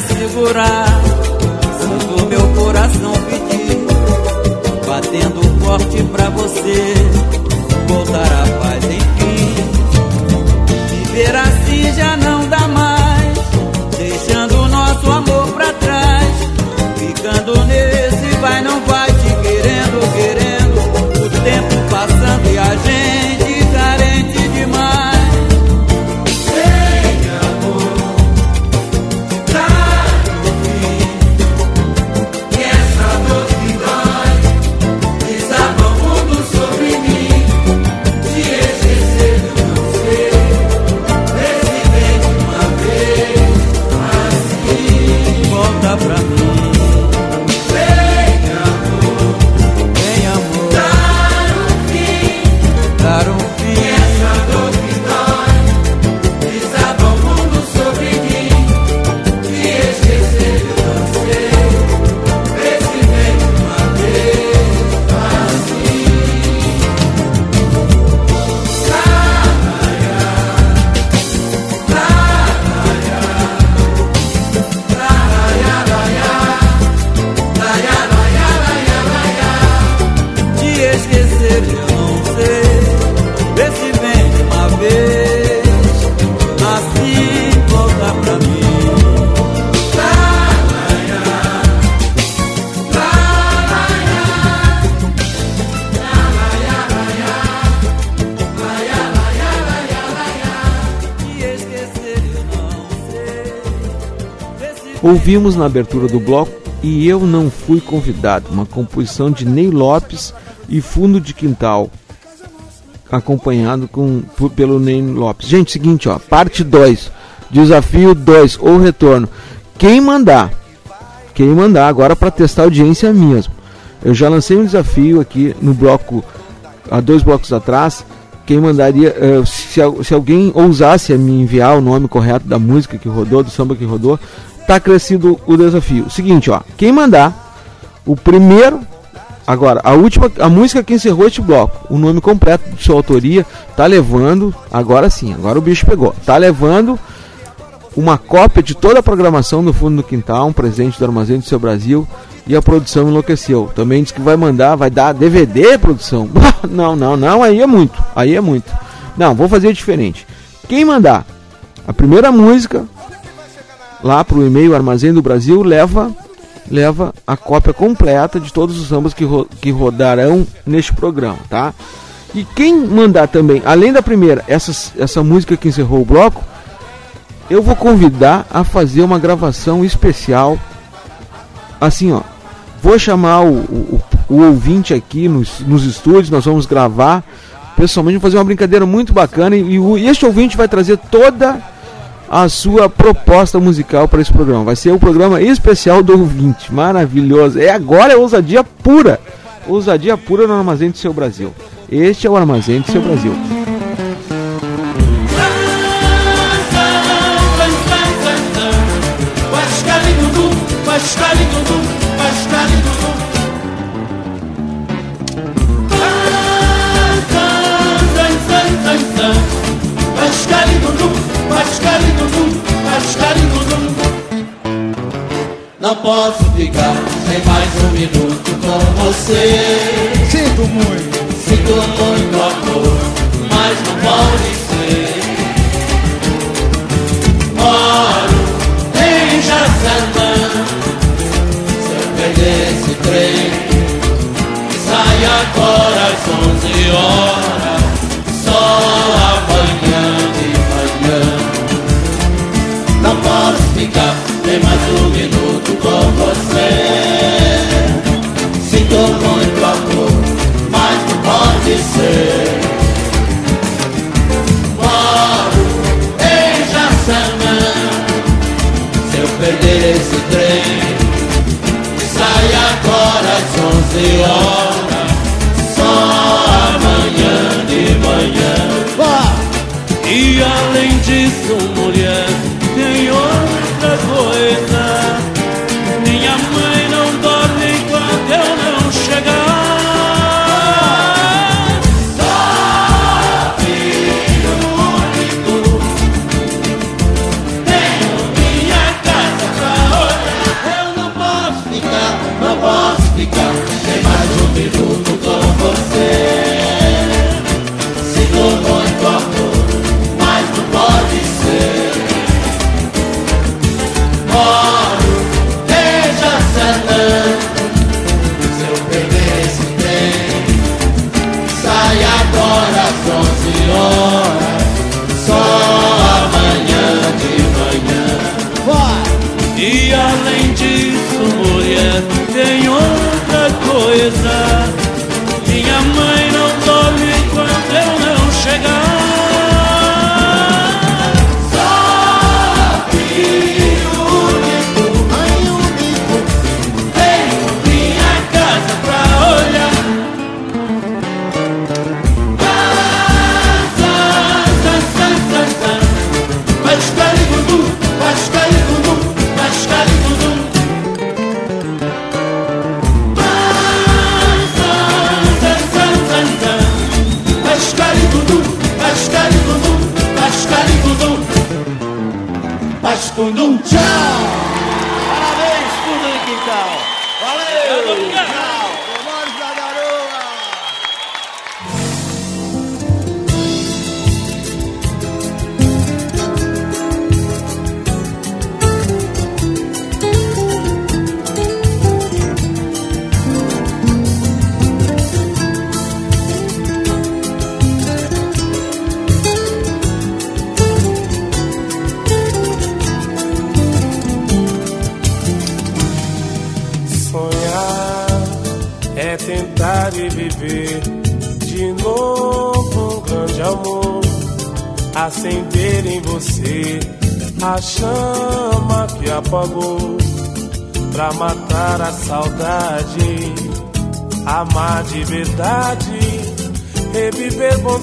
segurar. Sinto meu coração pedir, batendo forte pra você voltar à paz, enfim. Viver Ouvimos na abertura do bloco E Eu Não Fui Convidado, uma composição de Ney Lopes e Fundo de Quintal, acompanhado com, por- pelo Ney Lopes. Gente, seguinte, ó, parte 2, desafio 2, ou retorno. Quem mandar, quem mandar agora para testar a audiência mesmo. Eu já lancei um desafio aqui no bloco, há dois blocos atrás. Quem mandaria, eh, se alguém ousasse me enviar o nome correto da música que rodou, do samba que rodou, tá crescido o desafio. Seguinte, ó, quem mandar o primeiro, agora, a última, a música que encerrou este bloco, o nome completo de sua autoria, tá levando, agora sim, agora o bicho pegou, tá levando uma cópia de toda a programação do Fundo do Quintal, um presente do Armazém do Seu Brasil e a produção enlouqueceu. Também diz que vai mandar, vai dar DVD, produção? não, não, não, aí é muito, aí é muito. Não, vou fazer diferente. Quem mandar a primeira música lá pro e-mail Armazém do Brasil leva leva a cópia completa de todos os sambas que, ro- que rodarão neste programa, tá? E quem mandar também, além da primeira, essa, essa música que encerrou o bloco, eu vou convidar a fazer uma gravação especial. Assim, ó. Vou chamar o, o, o ouvinte aqui nos, nos estúdios, nós vamos gravar pessoalmente, vamos fazer uma brincadeira muito bacana. E, e, o- e este ouvinte vai trazer toda a sua proposta musical para esse programa. Vai ser o programa especial do ouvinte. Maravilhoso. É agora é ousadia pura. Ousadia pura no Armazém do Seu Brasil. Este é o Armazém do Seu Brasil. Pascalidudu. Não posso ficar sem mais um minuto com você. Sinto muito, Sinto muito amor, mas não pode ser. Moro em Jaçanã. Se eu perder esse trem, que sai agora às 11 horas. Só amanhã nem mais um minuto com você. Sinto muito amor, mas não pode ser. Moro em Jaçanã. Se eu perder esse trem, sai agora às 11 horas. Coisa.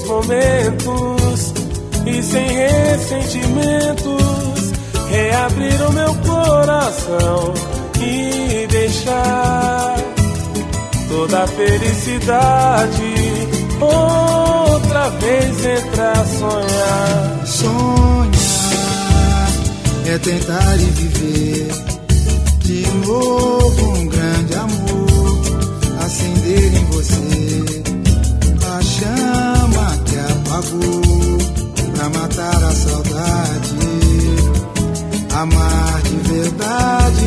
Momentos e sem ressentimentos, reabrir o meu coração e deixar toda a felicidade outra vez entrar a sonhar. Sonhar é tentar e viver de novo amar de verdade,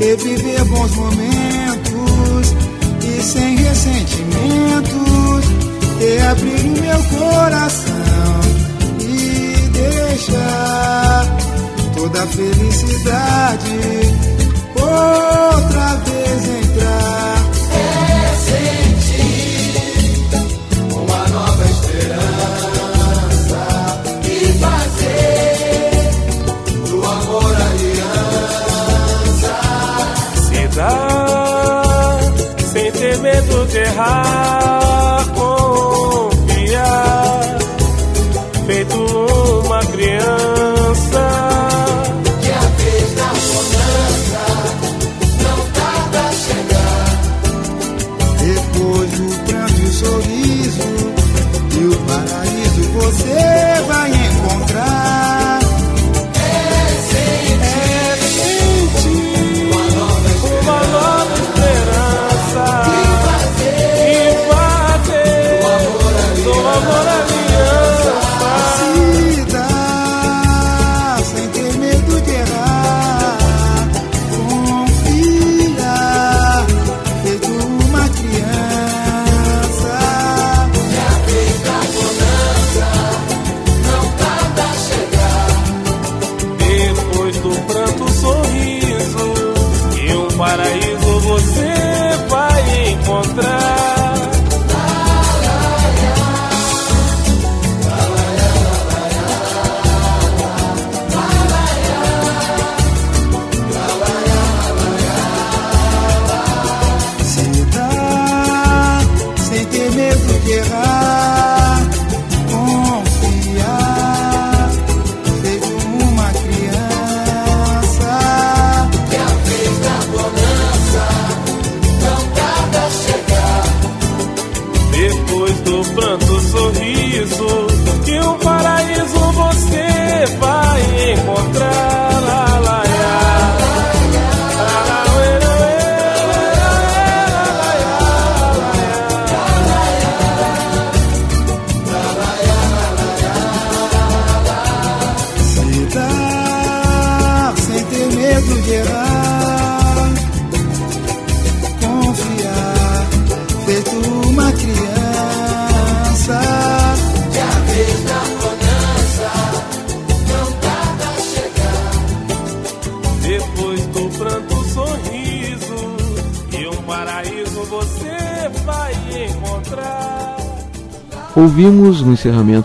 reviver bons momentos. E sem ressentimentos, reabrir o meu coração e deixar toda a felicidade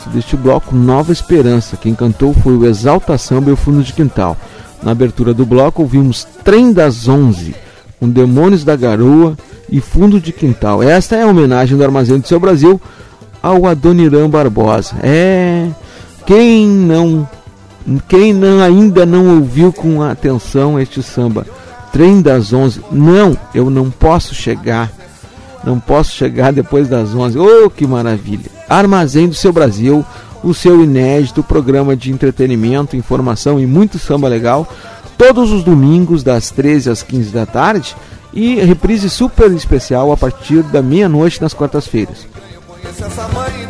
deste bloco Nova Esperança. Quem cantou foi o Exalta Samba e o Fundo de Quintal. Na abertura do bloco ouvimos Trem das Onze, com Demônios da Garoa e Fundo de Quintal. Esta é a homenagem do Armazém do Seu Brasil ao Adoniran Barbosa. É quem não quem não, ainda não ouviu com atenção este samba Trem das Onze. Não, eu não posso chegar. Não posso chegar depois das 11. Oh, que maravilha! Armazém do Seu Brasil, o seu inédito programa de entretenimento, informação e muito samba legal, todos os domingos das 13 às 15 da tarde e reprise super especial a partir da meia-noite nas quartas-feiras. Conheço essa mãe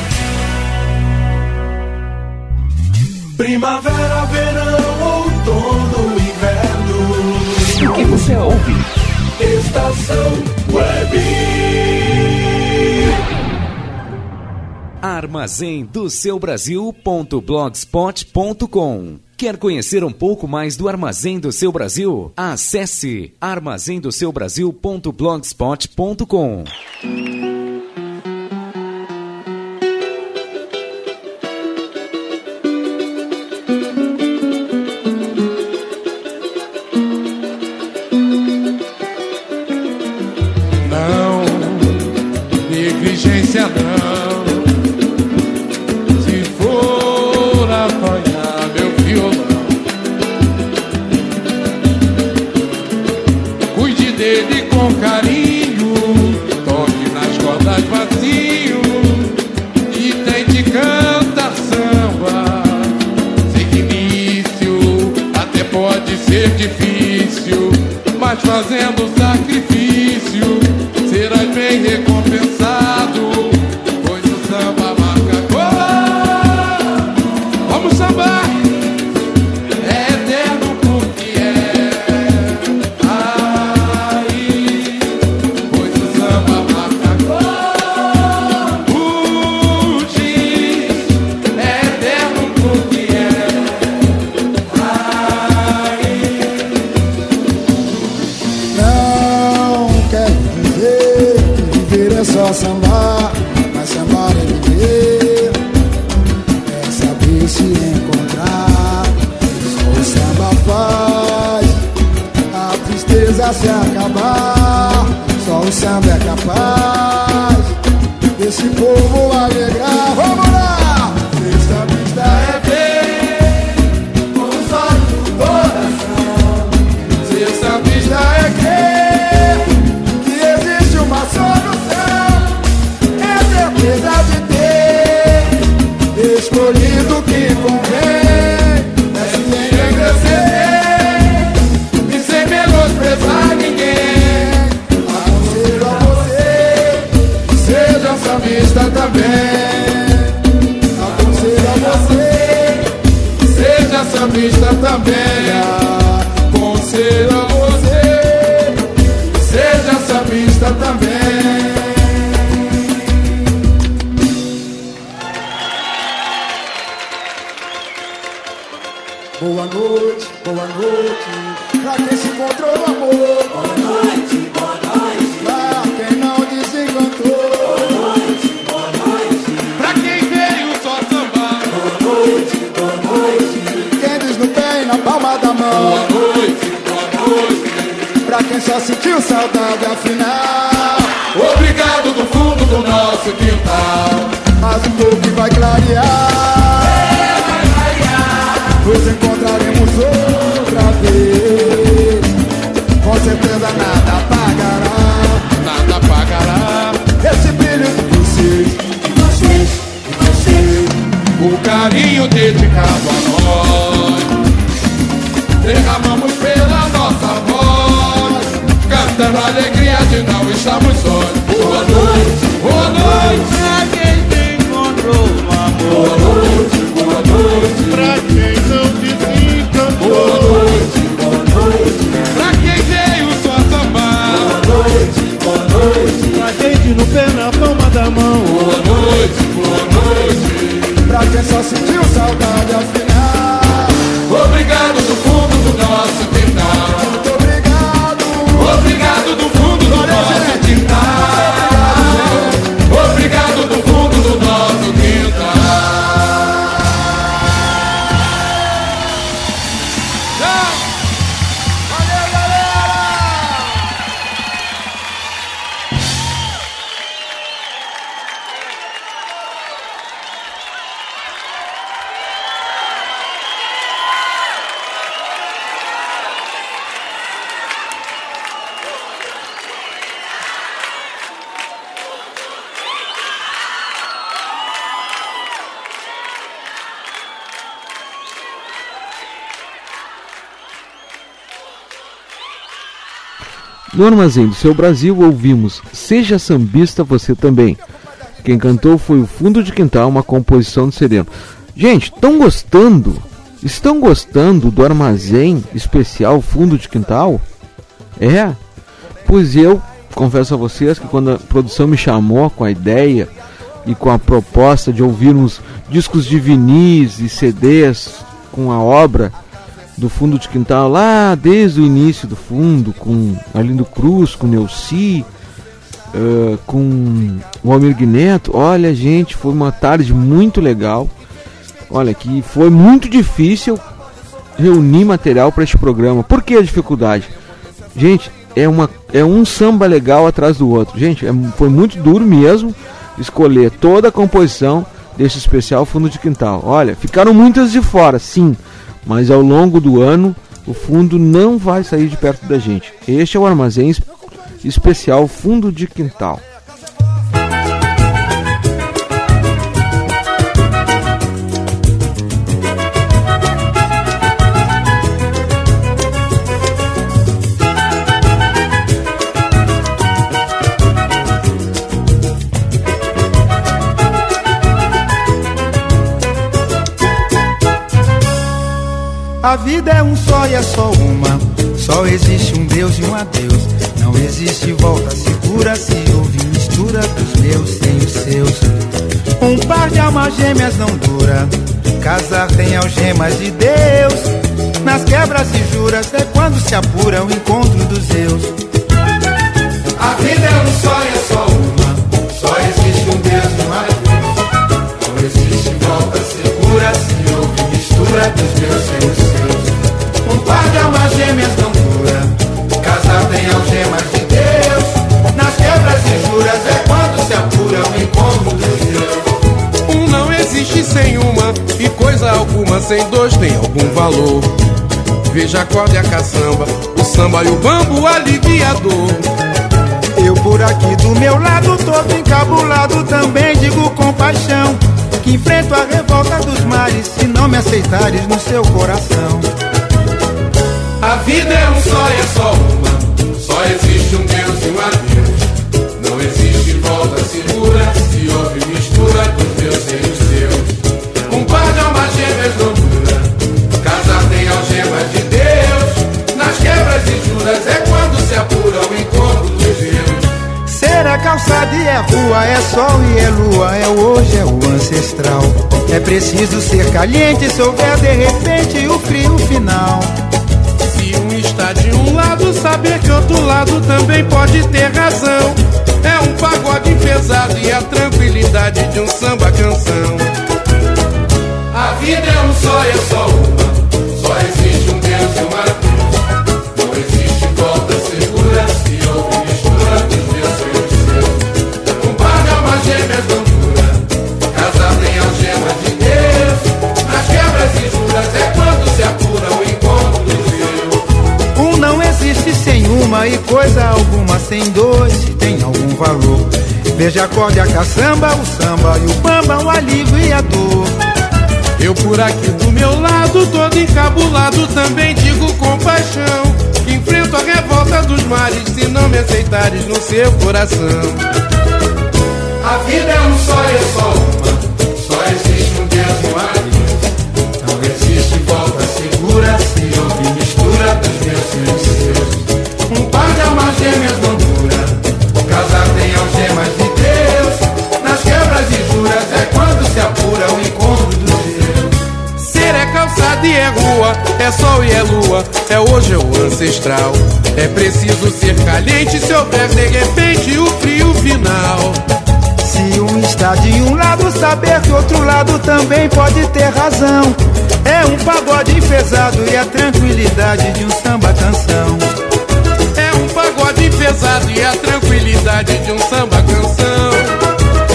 Primavera, verão, outono, inverno. O que você ouve? Estação Web. Armazém do seu Brasil.blogspot.com Quer conhecer um pouco mais do Armazém do Seu Brasil? Acesse armazendoseubrasil.blogspot.com. Valeu, No Armazém do Seu Brasil ouvimos Seja Sambista Você Também. Quem cantou foi o Fundo de Quintal, uma composição do Sereno. Gente, estão gostando? Estão gostando do Armazém Especial Fundo de Quintal? É? Pois eu confesso a vocês que quando a produção me chamou com a ideia e com a proposta de ouvirmos discos de vinis e CDs com a obra do fundo de quintal lá desde o início do fundo, com Arlindo Cruz, com Neuci, uh, com o Almir Neto. Olha, gente, foi uma tarde muito legal. Olha, que foi muito difícil reunir material para este programa. Por que a dificuldade? Gente, é, uma, é um samba legal atrás do outro. Gente, é, foi muito duro mesmo escolher toda a composição desse especial fundo de quintal. Olha, ficaram muitas de fora, sim mas ao longo do ano o fundo não vai sair de perto da gente. Este é o armazém especial Fundo de Quintal. A vida é um só e é só uma. Só existe um Deus e um adeus. Não existe volta segura se houve mistura dos meus sem os seus. Um par de almas gêmeas não dura. Casar tem algemas de Deus. Nas quebras e juras é quando se apura o encontro dos Deus. A vida é um só e é só uma. Só existe um Deus e um adeus. Não existe volta segura se houve mistura dos Guarde almas gêmeas tão pura casar tem algemas de Deus. Nas quebras e juras é quando se apura o encontro dos Deus Um não existe sem uma, e coisa alguma sem dois tem algum valor. Veja a corda e a caçamba, o samba e o bambu aliviador. Eu por aqui do meu lado todo encabulado também digo com paixão que enfrento a revolta dos mares se não me aceitares no seu coração. A vida é um só e é só uma. Só existe um Deus e um adeus. Não existe volta segura se houve mistura dos meus e os seus. Um par de almas gêmeas não dura. Casar tem algemas de Deus. Nas quebras e juras é quando se apura o encontro dos deus. Ser é calçada e é rua, é sol e é lua, é hoje, é o ancestral. É preciso ser caliente se houver de repente o frio final. Está de um lado, saber que outro lado também pode ter razão. É um pagode pesado e a tranquilidade de um samba canção. A vida é um só e é só uma. Veja a corda a caçamba, o samba e o bamba, o alívio e a dor. Eu por aqui do meu lado, todo encabulado, também digo com paixão. Que enfrento a revolta dos mares se não me aceitares no seu coração. A vida é um só é só uma. Só existe um Deus e uma é sol e é lua, é hoje é o ancestral. É preciso ser caliente se houver de repente o frio final. Se um está de um lado, saber que outro lado também pode ter razão. É um pagode pesado e a tranquilidade de um samba canção. É um pagode pesado e a tranquilidade de um samba canção.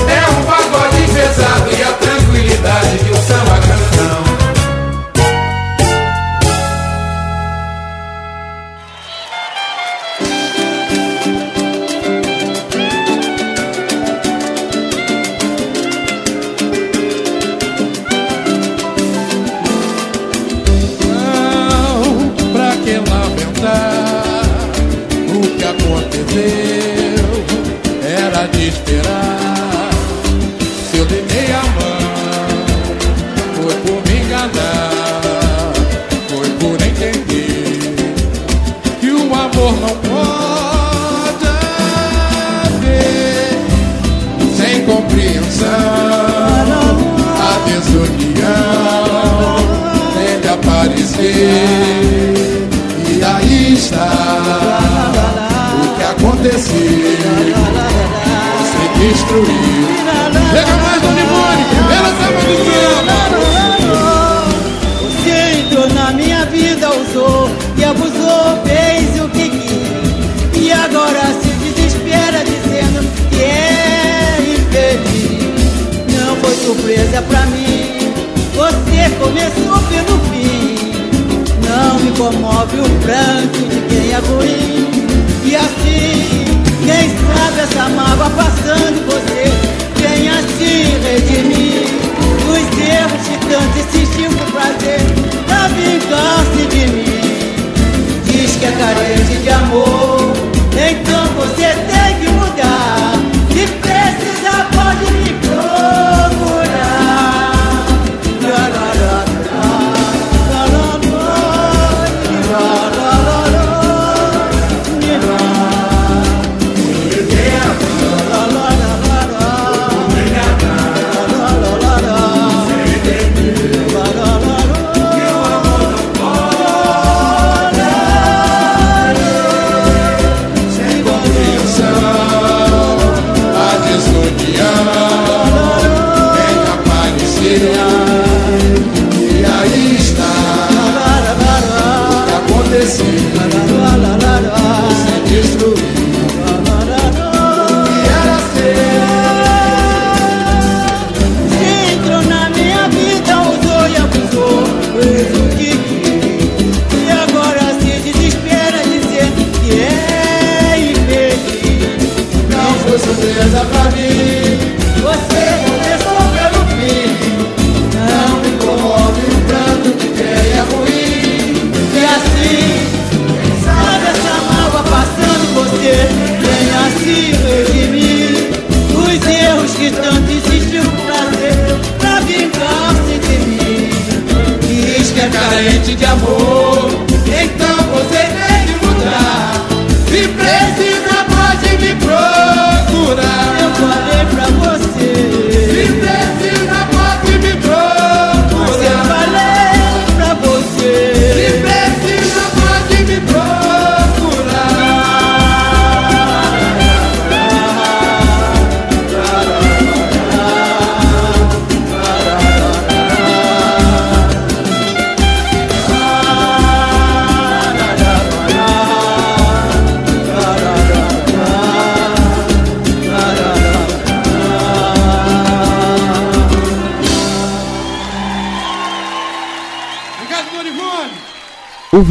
É um pagode pesado e a tranquilidade de um samba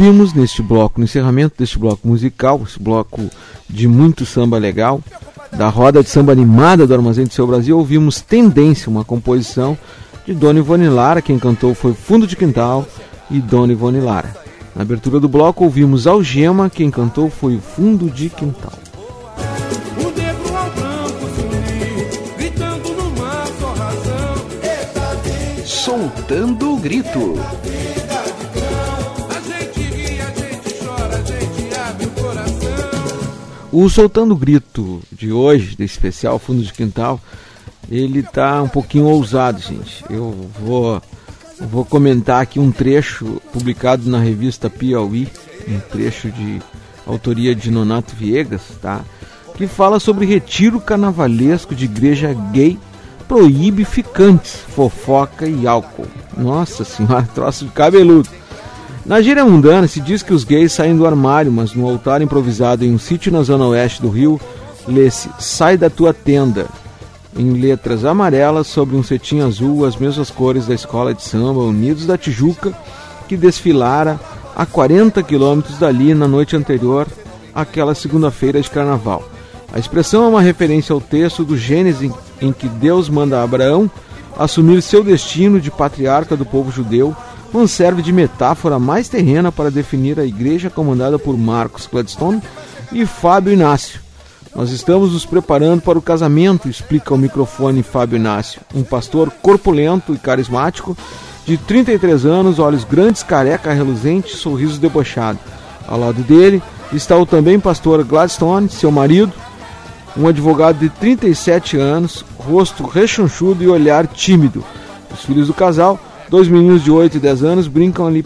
ouvimos neste bloco, no encerramento deste bloco musical, esse bloco de muito samba legal, da roda de samba animada do Armazém do Seu Brasil, ouvimos Tendência, uma composição de Dona Ivone Lara, quem cantou foi Fundo de Quintal e Dona Ivone Lara. Na abertura do bloco ouvimos Algema, quem cantou foi Fundo de Quintal. Soltando o grito. O Soltando Grito de hoje, desse especial Fundo de Quintal, ele tá um pouquinho ousado, gente. Eu vou, vou comentar aqui um trecho publicado na revista Piauí, um trecho de autoria de Nonato Viegas, tá? Que fala sobre retiro carnavalesco de igreja gay proíbe ficantes, fofoca e álcool. Nossa senhora, troço de cabeludo. Na gíria mundana se diz que os gays saem do armário, mas no altar improvisado em um sítio na zona oeste do Rio, lê-se Sai da tua tenda, em letras amarelas sobre um cetim azul, as mesmas cores da escola de samba Unidos da Tijuca, que desfilara a 40 quilômetros dali na noite anterior àquela segunda-feira de carnaval. A expressão é uma referência ao texto do Gênesis em que Deus manda Abraão assumir seu destino de patriarca do povo judeu, serve de metáfora mais terrena para definir a igreja comandada por Marcos Gladstone e Fábio Inácio. Nós estamos nos preparando para o casamento, explica ao microfone Fábio Inácio, um pastor corpulento e carismático, de 33 anos, olhos grandes, careca reluzente, sorriso debochado. Ao lado dele está o também pastor Gladstone, seu marido, um advogado de 37 anos, rosto rechonchudo e olhar tímido. Os filhos do casal, dois meninos de 8 e 10 anos, brincam ali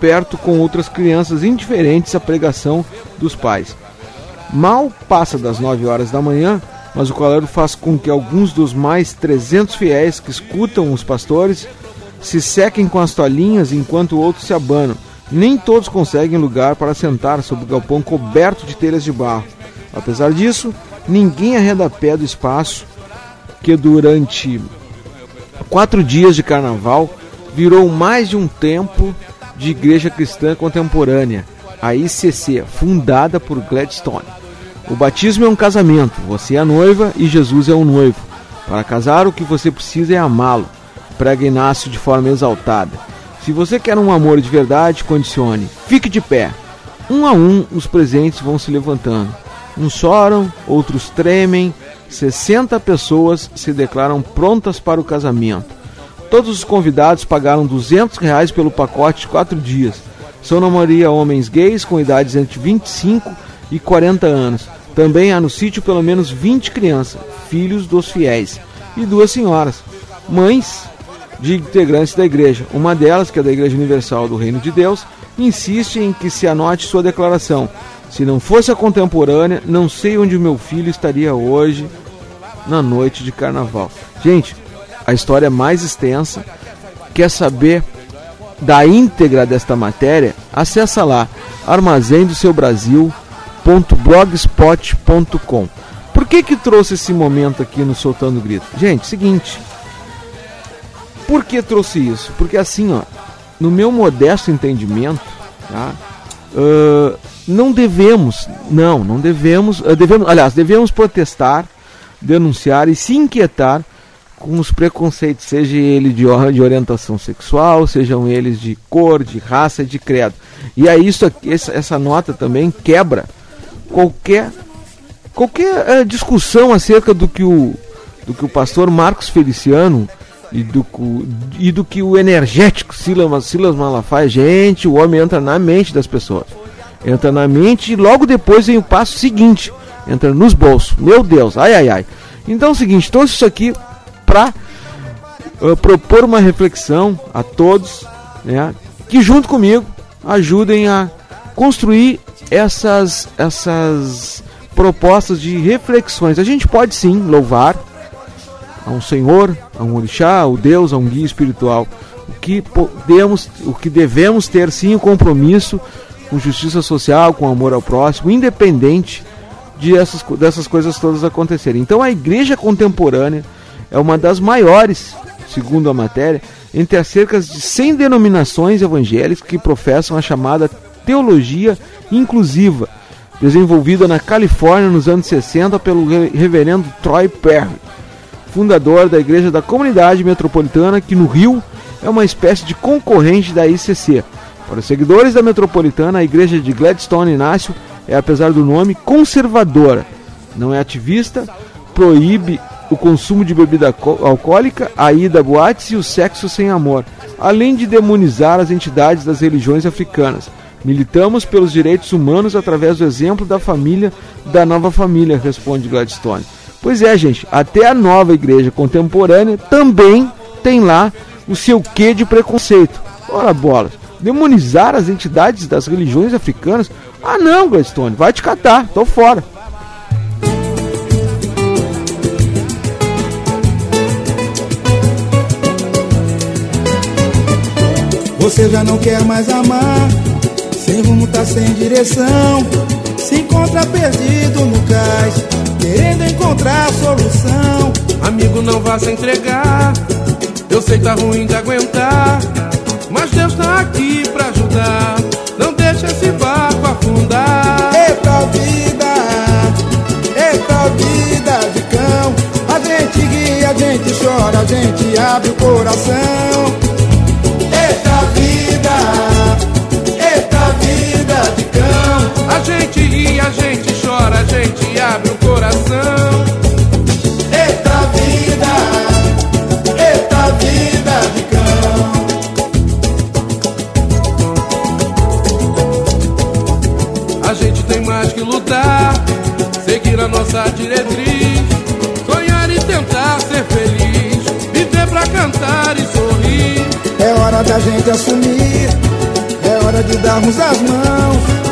perto com outras crianças indiferentes à pregação dos pais. Mal passa das 9 horas da manhã, mas o calor faz com que alguns dos mais 300 fiéis que escutam os pastores se sequem com as toalhinhas enquanto outros se abanam. Nem todos conseguem lugar para sentar sob o galpão coberto de telhas de barro. Apesar disso, ninguém arreda pé do espaço que durante quatro dias de carnaval virou mais de um templo de igreja cristã contemporânea, a ICC, fundada por Gladstone. O batismo é um casamento, você é a noiva e Jesus é o noivo. Para casar, o que você precisa é amá-lo, prega Inácio de forma exaltada. Se você quer um amor de verdade, condicione. Fique de pé. Um a um, os presentes vão se levantando. Uns choram, outros tremem. 60 pessoas se declaram prontas para o casamento. Todos os convidados pagaram 200 reais pelo pacote de quatro dias. São na maioria homens gays com idades entre 25 e 40 anos. Também há no sítio pelo menos 20 crianças, filhos dos fiéis, e duas senhoras, mães de integrantes da igreja. Uma delas, que é da Igreja Universal do Reino de Deus, insiste em que se anote sua declaração. Se não fosse a contemporânea, não sei onde meu filho estaria hoje na noite de carnaval. Gente, a história é mais extensa. Quer saber da íntegra desta matéria? Acessa lá armazém do seu Brasil.blogspot.com. Por que que trouxe esse momento aqui no Soltando Grito? Gente, seguinte, por que trouxe isso? Porque assim, ó, no meu modesto entendimento, tá? Uh, não devemos, não, não devemos, uh, devemos, aliás, devemos protestar, denunciar e se inquietar com os preconceitos, seja ele de, de orientação sexual, sejam eles de cor, de raça, de credo. E aí isso aqui, essa, nota também quebra qualquer qualquer uh, discussão acerca do que o do que o pastor Marcos Feliciano e do, e do que o energético Silas, Silas Malafaia, gente, o homem entra na mente das pessoas. Entra na mente e logo depois vem o passo seguinte, entra nos bolsos. Meu Deus, ai ai ai. Então é o seguinte, trouxe isso aqui para uh, propor uma reflexão a todos, né, que junto comigo ajudem a construir essas essas propostas de reflexões. A gente pode sim louvar, a um Senhor, a um orixá, a um Deus, a um guia espiritual. O que podemos, o que devemos ter sim o compromisso com justiça social, com amor ao próximo, independente de essas, dessas coisas todas acontecerem. Então a igreja contemporânea é uma das maiores, segundo a matéria, entre as cerca de 100 denominações evangélicas que professam a chamada teologia inclusiva, desenvolvida na Califórnia nos anos 60 pelo reverendo Troy Perry, fundador da Igreja da Comunidade Metropolitana, que no Rio é uma espécie de concorrente da ICC. Para os seguidores da Metropolitana, a Igreja de Gladstone Inácio é, apesar do nome, conservadora. Não é ativista, proíbe o consumo de bebida alcoólica, a ida a boates e o sexo sem amor, além de demonizar as entidades das religiões africanas. Militamos pelos direitos humanos através do exemplo da família, da nova família, responde Gladstone. Pois é, gente, até a nova igreja contemporânea também tem lá o seu quê de preconceito. Ora bolas, demonizar as entidades das religiões africanas? Ah não, Gladstone, vai te catar, tô fora. Você já não quer mais amar, sem rumo tá sem direção. Se encontra perdido no cais, querendo encontrar solução. Amigo, não vá se entregar. Eu sei tá ruim de aguentar, mas Deus tá aqui pra ajudar. Não deixa esse barco afundar. Eita vida, eita vida de cão. A gente guia, a gente chora, a gente abre o coração. Gente chora, a gente abre o coração. Eita vida, eita vida de cão. A gente tem mais que lutar, seguir a nossa diretriz, sonhar e tentar ser feliz, viver pra cantar e sorrir. É hora da gente assumir, é hora de darmos as mãos.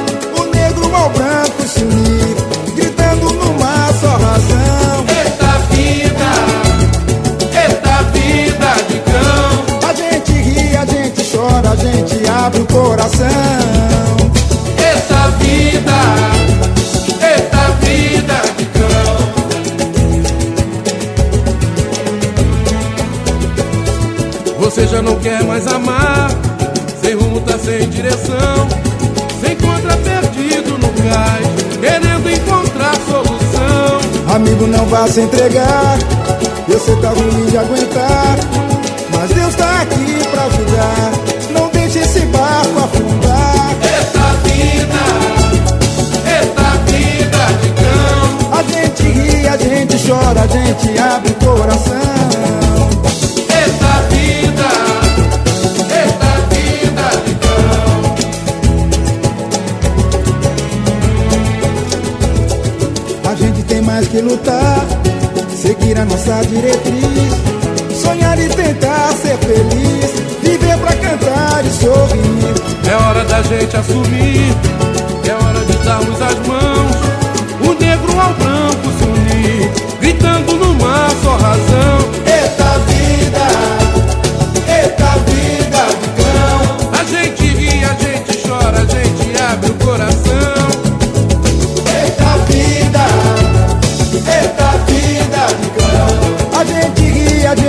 Se unir, gritando numa só razão. Eita vida, eita vida de cão. A gente ri, a gente chora, a gente abre o coração. Eita vida, eita vida de cão. Você já não quer mais amar, sem rumo tá sem direção. Amigo, não vá se entregar. Eu sei tá ruim de aguentar. Mas Deus tá aqui pra ajudar. Não deixe esse barco afundar. Eita vida, eita vida de cão. A gente ri, a gente chora, a gente abre o coração. Lutar, seguir a nossa diretriz, sonhar e tentar ser feliz, viver pra cantar e sorrir. É hora da gente assumir, é hora de darmos as mãos, o negro ao branco se unir, gritando numa só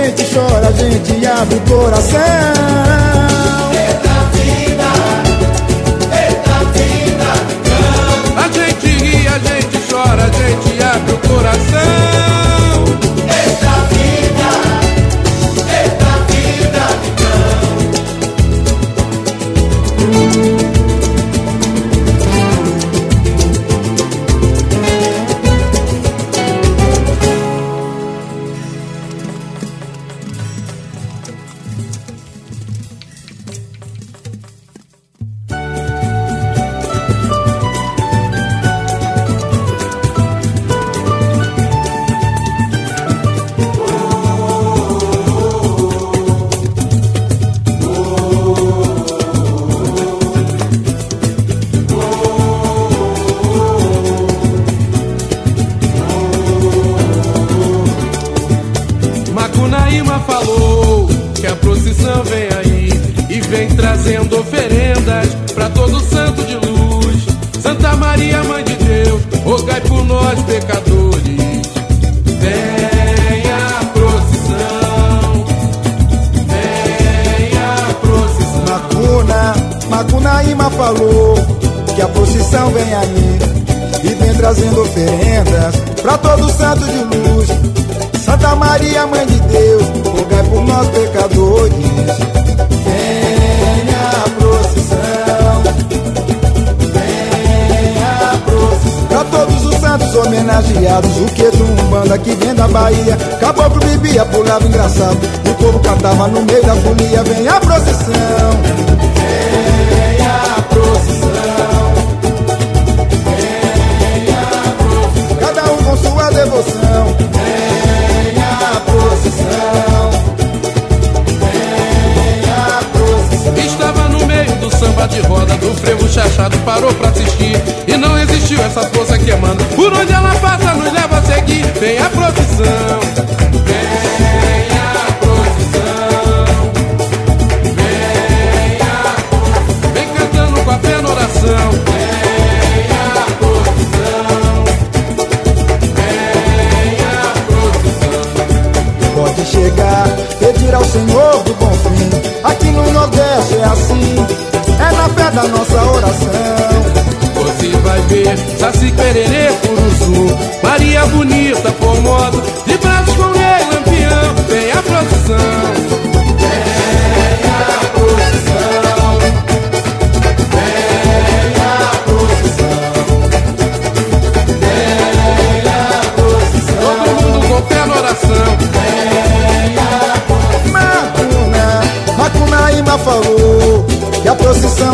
gente chora, a gente abre o coração. Vem a procissão. Macuna, Macunaíma falou que a procissão vem aí e vem trazendo oferendas pra todo santo de luz. Santa Maria, Mãe de Deus, rogai por nós pecadores. Venha a procissão, venha a procissão. Pra todos os santos homenageados, o que de um banda que vem da Bahia. Caboclo bebia, pulava engraçado, o povo cantava no meio da folia. Vem a procissão, devoção. Venha a. Venha a. Estava no meio do samba de roda, do frevo chachado, parou pra assistir. E não resistiu essa força que emana. Por onde ela passa, nos leva a seguir. Vem a procissão. Vem Pode chegar, pedir ao Senhor do bom fim. Aqui no Nordeste é assim, é na fé da nossa oração. Você vai ver Saci Pererê Curuzu Maria bonita, formosa De braços com rei lampião Vem a procissão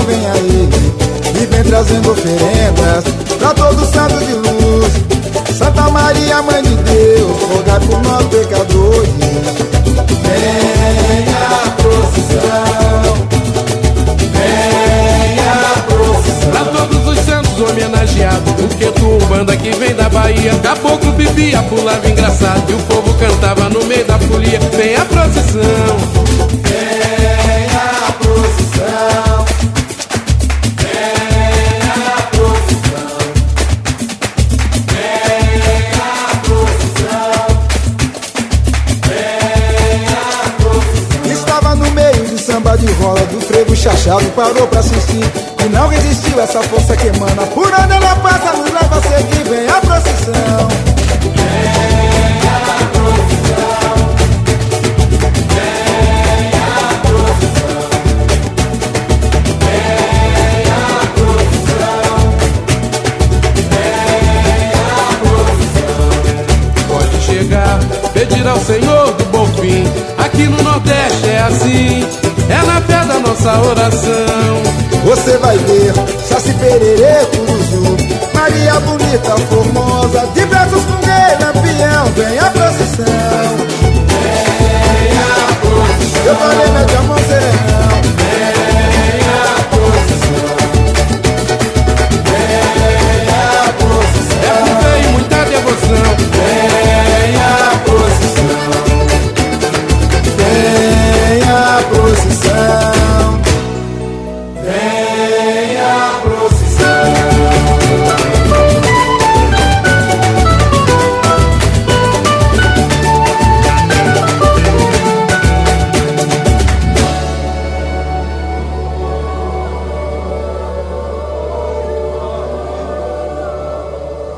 vem aí e vem trazendo oferendas pra todo santo de luz. Santa Maria, Mãe de Deus, rogai por nós pecadores. Venha a procissão, venha a procissão. Pra todos os santos homenageados O que tu banda que vem da Bahia Caboclo bebia, pulava engraçado E o povo cantava no meio da folia Vem a procissão chachado parou pra assistir. E não resistiu essa força que emana. Por onde ela passa nos leva a seguir vem a procissão nossa oração. Você vai ver Saci Pererê, Curuzu. Maria bonita, formosa De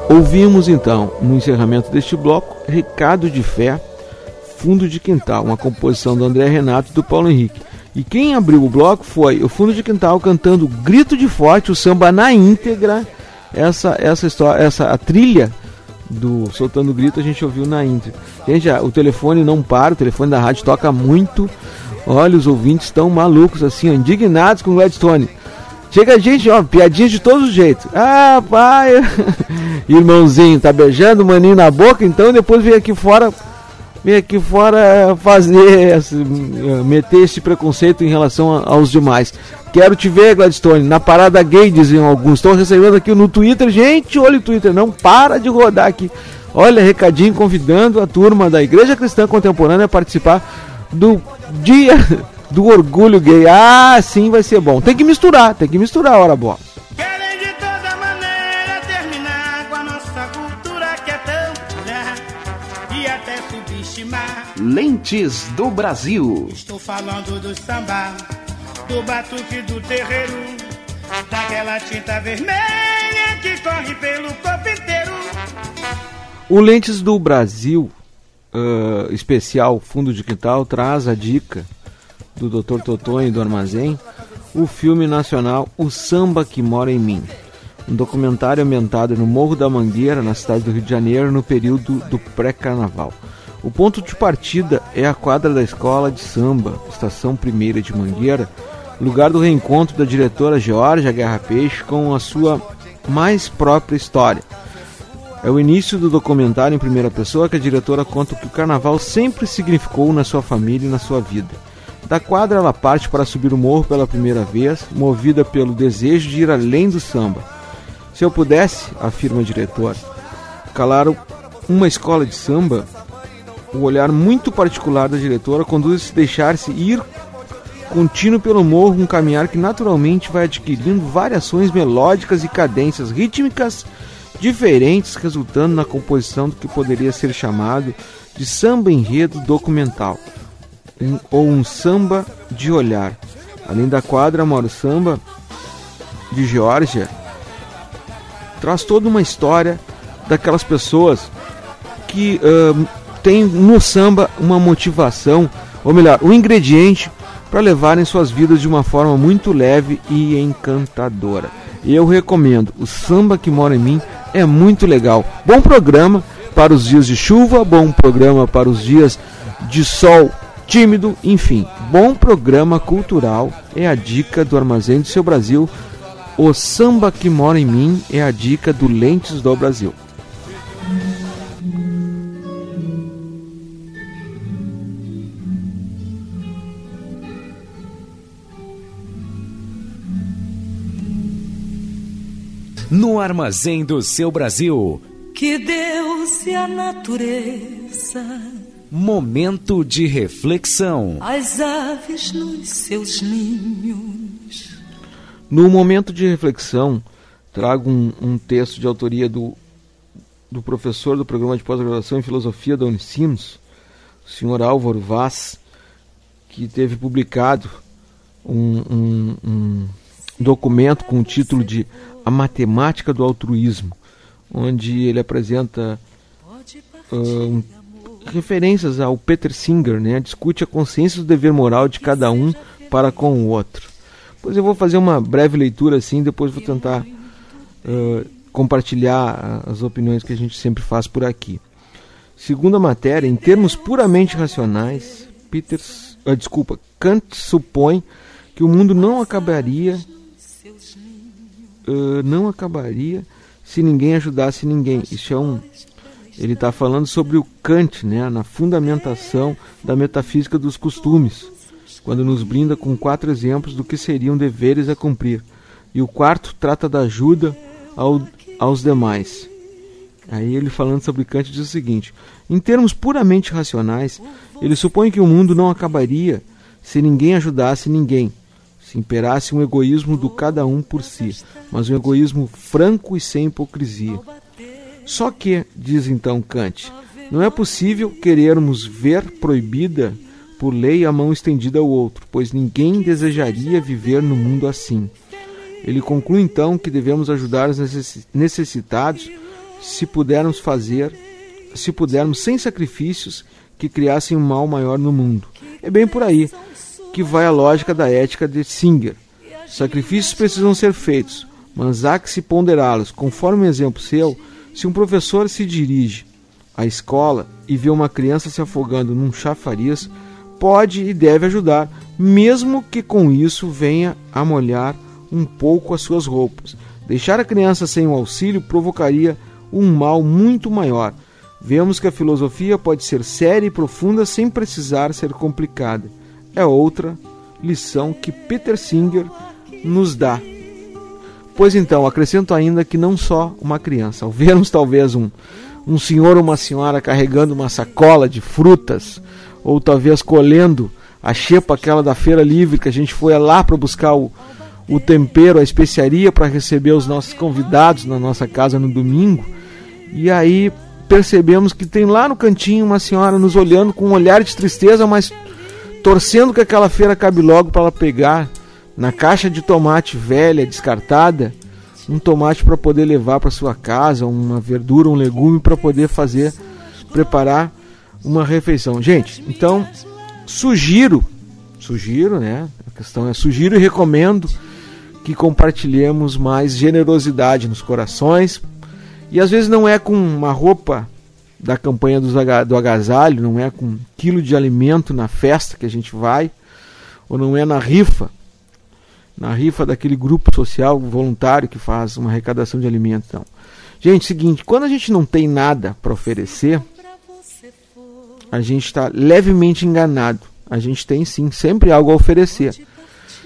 Ouvimos então, no encerramento deste bloco, Recado de Fé, Fundo de Quintal, uma composição do André Renato e do Paulo Henrique. E quem abriu o bloco foi o Fundo de Quintal cantando Grito de Forte, o samba na íntegra. Essa essa história, essa a trilha do Soltando Grito a gente ouviu na íntegra. Gente, o telefone não para, o telefone da rádio toca muito. Olha, os ouvintes estão malucos assim, indignados com o Gladstone. Chega a gente, ó, piadinha de todos os jeitos. Ah, pai, irmãozinho, tá beijando o maninho na boca, então depois vem aqui fora, vem aqui fora fazer, esse, meter esse preconceito em relação aos demais. Quero te ver, Gladstone, na parada gay, diziam alguns. Estão recebendo aqui no Twitter, gente, olha o Twitter, não para de rodar aqui. Olha, recadinho convidando a turma da Igreja Cristã Contemporânea a participar do dia do orgulho gay. Ah, sim, vai ser bom. Tem que misturar, tem que misturar a hora boa. Querem de toda maneira terminar com a nossa cultura que é tão olhar e até subestimar. Lentes do Brasil. Estou falando do samba, do batuque do terreiro, daquela tinta vermelha que corre pelo corpo inteiro. O Lentes do Brasil, uh, especial Fundo de Quintal, traz a dica do Dr. Totonho do Armazém, o filme nacional O Samba que Mora em Mim. Um documentário ambientado no Morro da Mangueira, na cidade do Rio de Janeiro, no período do pré-carnaval. O ponto de partida é a quadra da escola de samba, Estação Primeira de Mangueira, lugar do reencontro da diretora Georgia Guerra Peixe com a sua mais própria história. É o início do documentário em primeira pessoa que a diretora conta o que o carnaval sempre significou na sua família e na sua vida. Da quadra ela parte para subir o morro pela primeira vez, movida pelo desejo de ir além do samba. Se eu pudesse, afirma a diretora, calar uma escola de samba, o olhar muito particular da diretora conduz a deixar-se ir contínuo pelo morro, um caminhar que naturalmente vai adquirindo variações melódicas e cadências rítmicas diferentes, resultando na composição do que poderia ser chamado de samba enredo documental, um, ou um samba de olhar. Além da quadra Moro Samba de Geórgia, traz toda uma história daquelas pessoas que uh, têm no samba uma motivação, ou melhor, um ingrediente para levarem suas vidas de uma forma muito leve e encantadora. Eu recomendo, o Samba que Mora em Mim é muito legal. Bom programa para os dias de chuva, bom programa para os dias de sol tímido, enfim, bom programa cultural é a dica do Armazém do Seu Brasil. O Samba que Mora em Mim é a dica do Lentes do Brasil. no armazém do seu Brasil. Que Deus e a natureza. Momento de reflexão. As aves nos seus ninhos. No momento de reflexão, trago um, um texto de autoria do, do professor do programa de pós-graduação em filosofia da Unicinos, o senhor Álvaro Vaz, que teve publicado um, um, um documento com o título de A Matemática do Altruísmo, onde ele apresenta uh, referências ao Peter Singer, né? discute a consciência do dever moral de cada um para com o outro. Pois eu vou fazer uma breve leitura assim, depois vou tentar uh, compartilhar as opiniões que a gente sempre faz por aqui. Segundo a matéria, em termos puramente racionais, Peter, uh, desculpa, Kant supõe que o mundo não acabaria uh, não acabaria se ninguém ajudasse ninguém. Isso é um. Ele está falando sobre o Kant, né, na fundamentação da metafísica dos costumes, quando nos brinda com quatro exemplos do que seriam deveres a cumprir. E o quarto trata da ajuda ao, aos demais. Aí ele falando sobre Kant diz o seguinte: em termos puramente racionais, ele supõe que o mundo não acabaria se ninguém ajudasse ninguém se imperasse um egoísmo do cada um por si, mas um egoísmo franco e sem hipocrisia. Só que, diz então Kant, não é possível querermos ver proibida por lei a mão estendida ao outro, pois ninguém desejaria viver no mundo assim. Ele conclui então que devemos ajudar os necessitados se pudermos fazer, se pudermos sem sacrifícios que criassem um mal maior no mundo. É bem por aí que vai a lógica da ética de Singer. Sacrifícios precisam ser feitos, mas há que se ponderá-los. Conforme o exemplo seu, se um professor se dirige à escola e vê uma criança se afogando num chafariz, pode e deve ajudar, mesmo que com isso venha a molhar um pouco as suas roupas. Deixar a criança sem o auxílio provocaria um mal muito maior. Vemos que a filosofia pode ser séria e profunda sem precisar ser complicada é outra lição que Peter Singer nos dá. Pois então, acrescento ainda que não só uma criança, ao vermos talvez um, um senhor ou uma senhora carregando uma sacola de frutas, ou talvez colhendo a xepa aquela da feira livre que a gente foi lá para buscar o, o tempero, a especiaria para receber os nossos convidados na nossa casa no domingo. E aí percebemos que tem lá no cantinho uma senhora nos olhando com um olhar de tristeza, mas torcendo que aquela feira acabe logo para ela pegar na caixa de tomate velha, descartada, um tomate para poder levar para sua casa, uma verdura, um legume para poder fazer, preparar uma refeição. Gente, então sugiro, sugiro, né? A questão é sugiro e recomendo que compartilhemos mais generosidade nos corações. E às vezes não é com uma roupa da campanha do agasalho, não é com um quilo de alimento na festa que a gente vai, ou não é na rifa, na rifa daquele grupo social voluntário que faz uma arrecadação de alimentos. Então. Gente, seguinte, quando a gente não tem nada para oferecer, a gente está levemente enganado. A gente tem sim sempre algo a oferecer.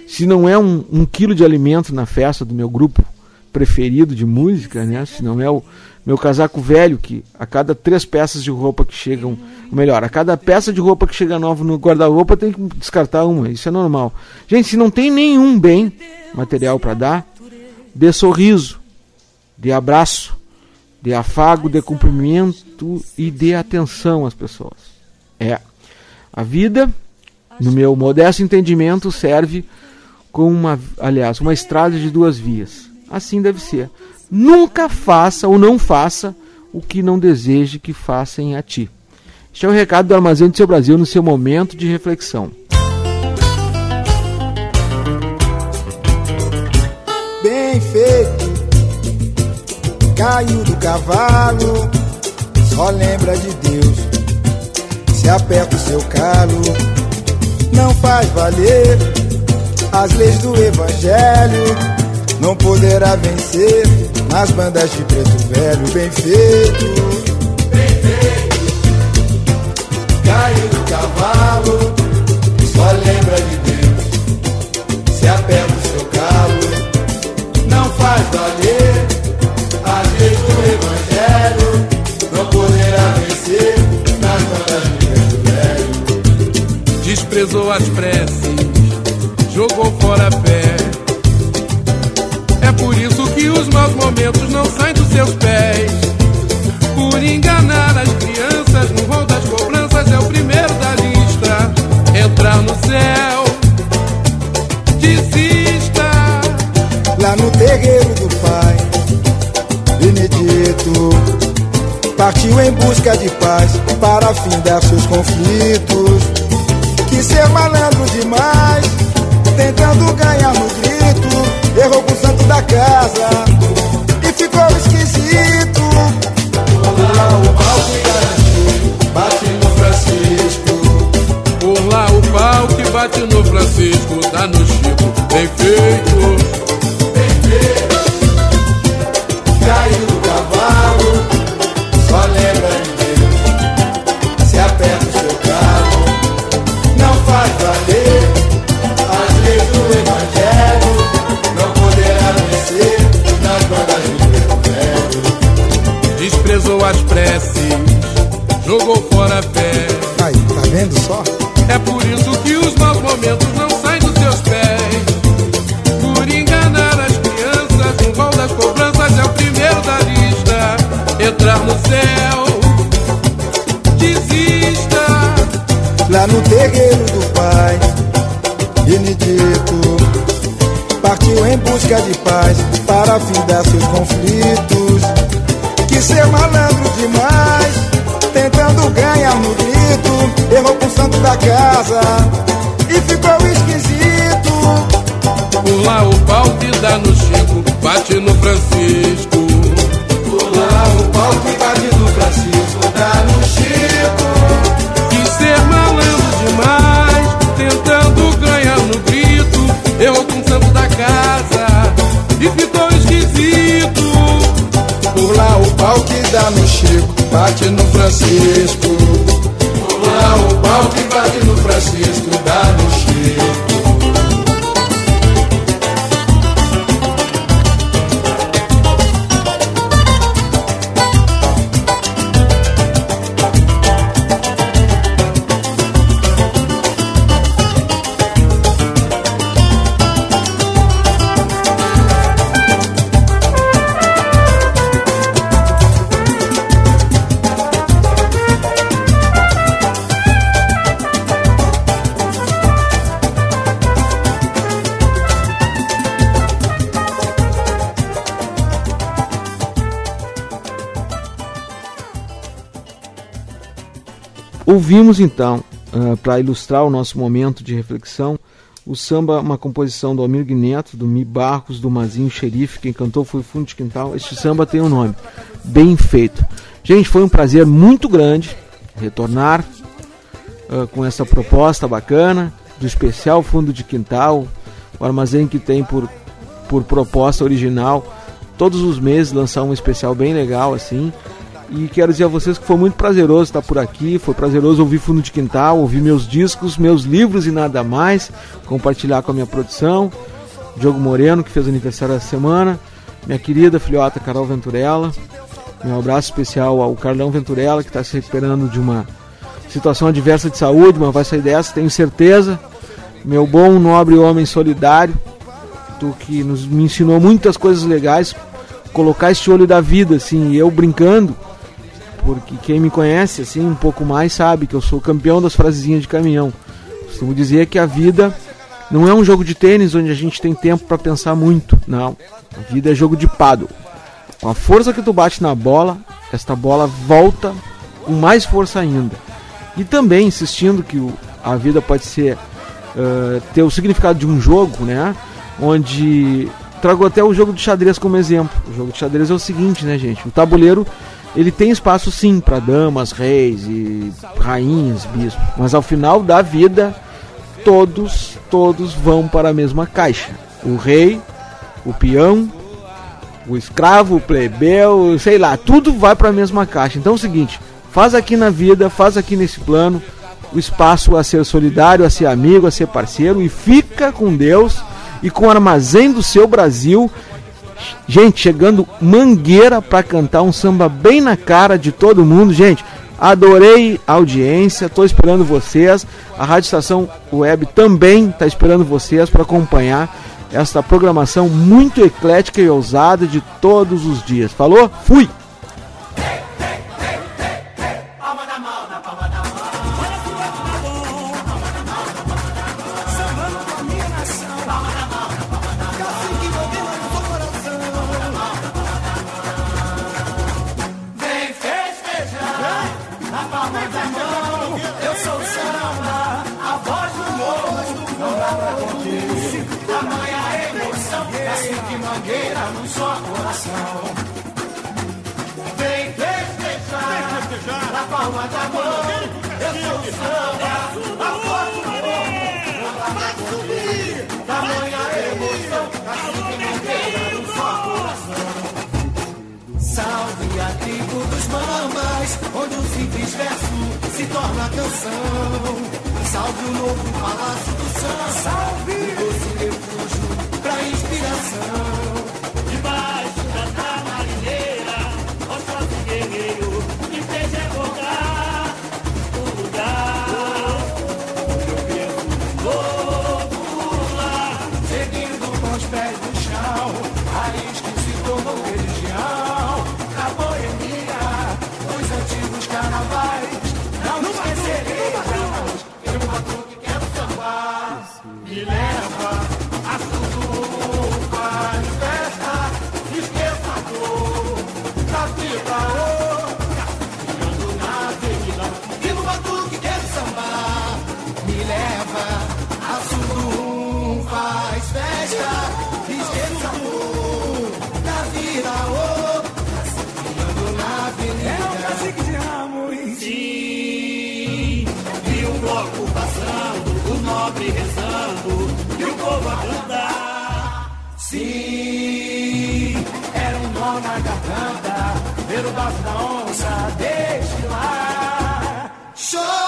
Se não é um, um quilo de alimento na festa do meu grupo preferido de música, né? Se não é o meu casaco velho que a cada três peças de roupa que chegam, melhor, a cada peça de roupa que chega nova no guarda-roupa tem que descartar uma. Isso é normal. Gente, se não tem nenhum bem material para dar, dê sorriso, dê abraço, dê afago, dê cumprimento e dê atenção às pessoas. É a vida, no meu modesto entendimento, serve como uma, aliás, uma estrada de duas vias. Assim deve ser. Nunca faça ou não faça o que não deseje que façam a ti. Este é o recado do Armazém do Seu Brasil no seu momento de reflexão. Bem feito, caiu do cavalo, só lembra de Deus. Se aperta o seu calo, não faz valer as leis do Evangelho, não poderá vencer nas bandas de preto velho, bem feito. Bem feito. Caiu do cavalo, só lembra de Deus. Se aperta o seu calo, não faz valer a lei do Evangelho, não poderá vencer nas bandas de preto velho. Desprezou as preces, jogou fora a fé por isso os maus momentos não saem dos seus pés. Por enganar as crianças no rol das cobranças é o primeiro da lista. Entrar no céu, desista. Lá no terreiro do pai, Benedito partiu em busca de paz para findar seus conflitos. Que ser malandro demais, tentando ganhar no grito, errou com da casa e ficou esquisito. Preces, jogou fora a fé. Aí, tá vendo só? É por isso que os maus momentos não saem dos seus pés. Por enganar as crianças, no rol das cobranças é o primeiro da lista. Entrar no céu, desista. Lá no terreiro do pai, Benedito partiu em busca de paz para findar seus conflitos. Que ser malandro demais, tentando ganhar no grito, errou com o santo da casa e ficou esquisito. Lá o pau que dá no Chico, bate no Francisco. Lá o pau que bate no Francisco. Por lá o que bate no Francisco, Ouvimos então, uh, para ilustrar o nosso momento de reflexão, o samba, uma composição do Almir Neto, do Mi Barros, do Mazinho Xerife, quem cantou foi Fundo de Quintal. Este samba tem um nome, Bem Feito. Gente, foi um prazer muito grande retornar uh, com essa proposta bacana do especial Fundo de Quintal, o armazém que tem por, por proposta original todos os meses lançar um especial bem legal assim. E quero dizer a vocês que foi muito prazeroso estar por aqui, foi prazeroso ouvir Fundo de Quintal, ouvir meus discos, meus livros e nada mais, compartilhar com a minha produção. Diogo Moreno, que fez aniversário essa semana, minha querida filhota Carol Venturella, meu abraço especial ao Carlão Venturella, que está se recuperando de uma situação adversa de saúde, mas vai sair dessa, tenho certeza. Meu bom, nobre homem solidário, tu que nos, me ensinou muitas coisas legais, colocar este olho da vida, assim, eu brincando, porque quem me conhece assim um pouco mais sabe que eu sou campeão das frasezinhas de caminhão. Costumo dizer que a vida não é um jogo de tênis onde a gente tem tempo para pensar muito, não. A vida é jogo de paddle. Com a força que tu bate na bola, esta bola volta com mais força ainda. E também insistindo que a vida pode ser uh, ter o significado de um jogo, né? Onde trago até o jogo de xadrez como exemplo. O jogo de xadrez é o seguinte, né, gente? O tabuleiro ele tem espaço sim para damas, reis e rainhas, bispos, mas ao final da vida todos todos vão para a mesma caixa. O rei, o peão, o escravo, o plebeu, sei lá, tudo vai para a mesma caixa. Então é o seguinte, faz aqui na vida, faz aqui nesse plano o espaço a ser solidário, a ser amigo, a ser parceiro e fica com Deus e com o armazém do seu Brasil. Gente, chegando Mangueira para cantar um samba bem na cara de todo mundo. Gente, adorei a audiência, estou esperando vocês. A Rádio Estação Web também está esperando vocês para acompanhar esta programação muito eclética e ousada de todos os dias. Falou? Fui! Torna canção. Salve o novo palácio do samba, salve Sim, era um nó na garganta, ver o bafo da onça destilar. Chora, chegou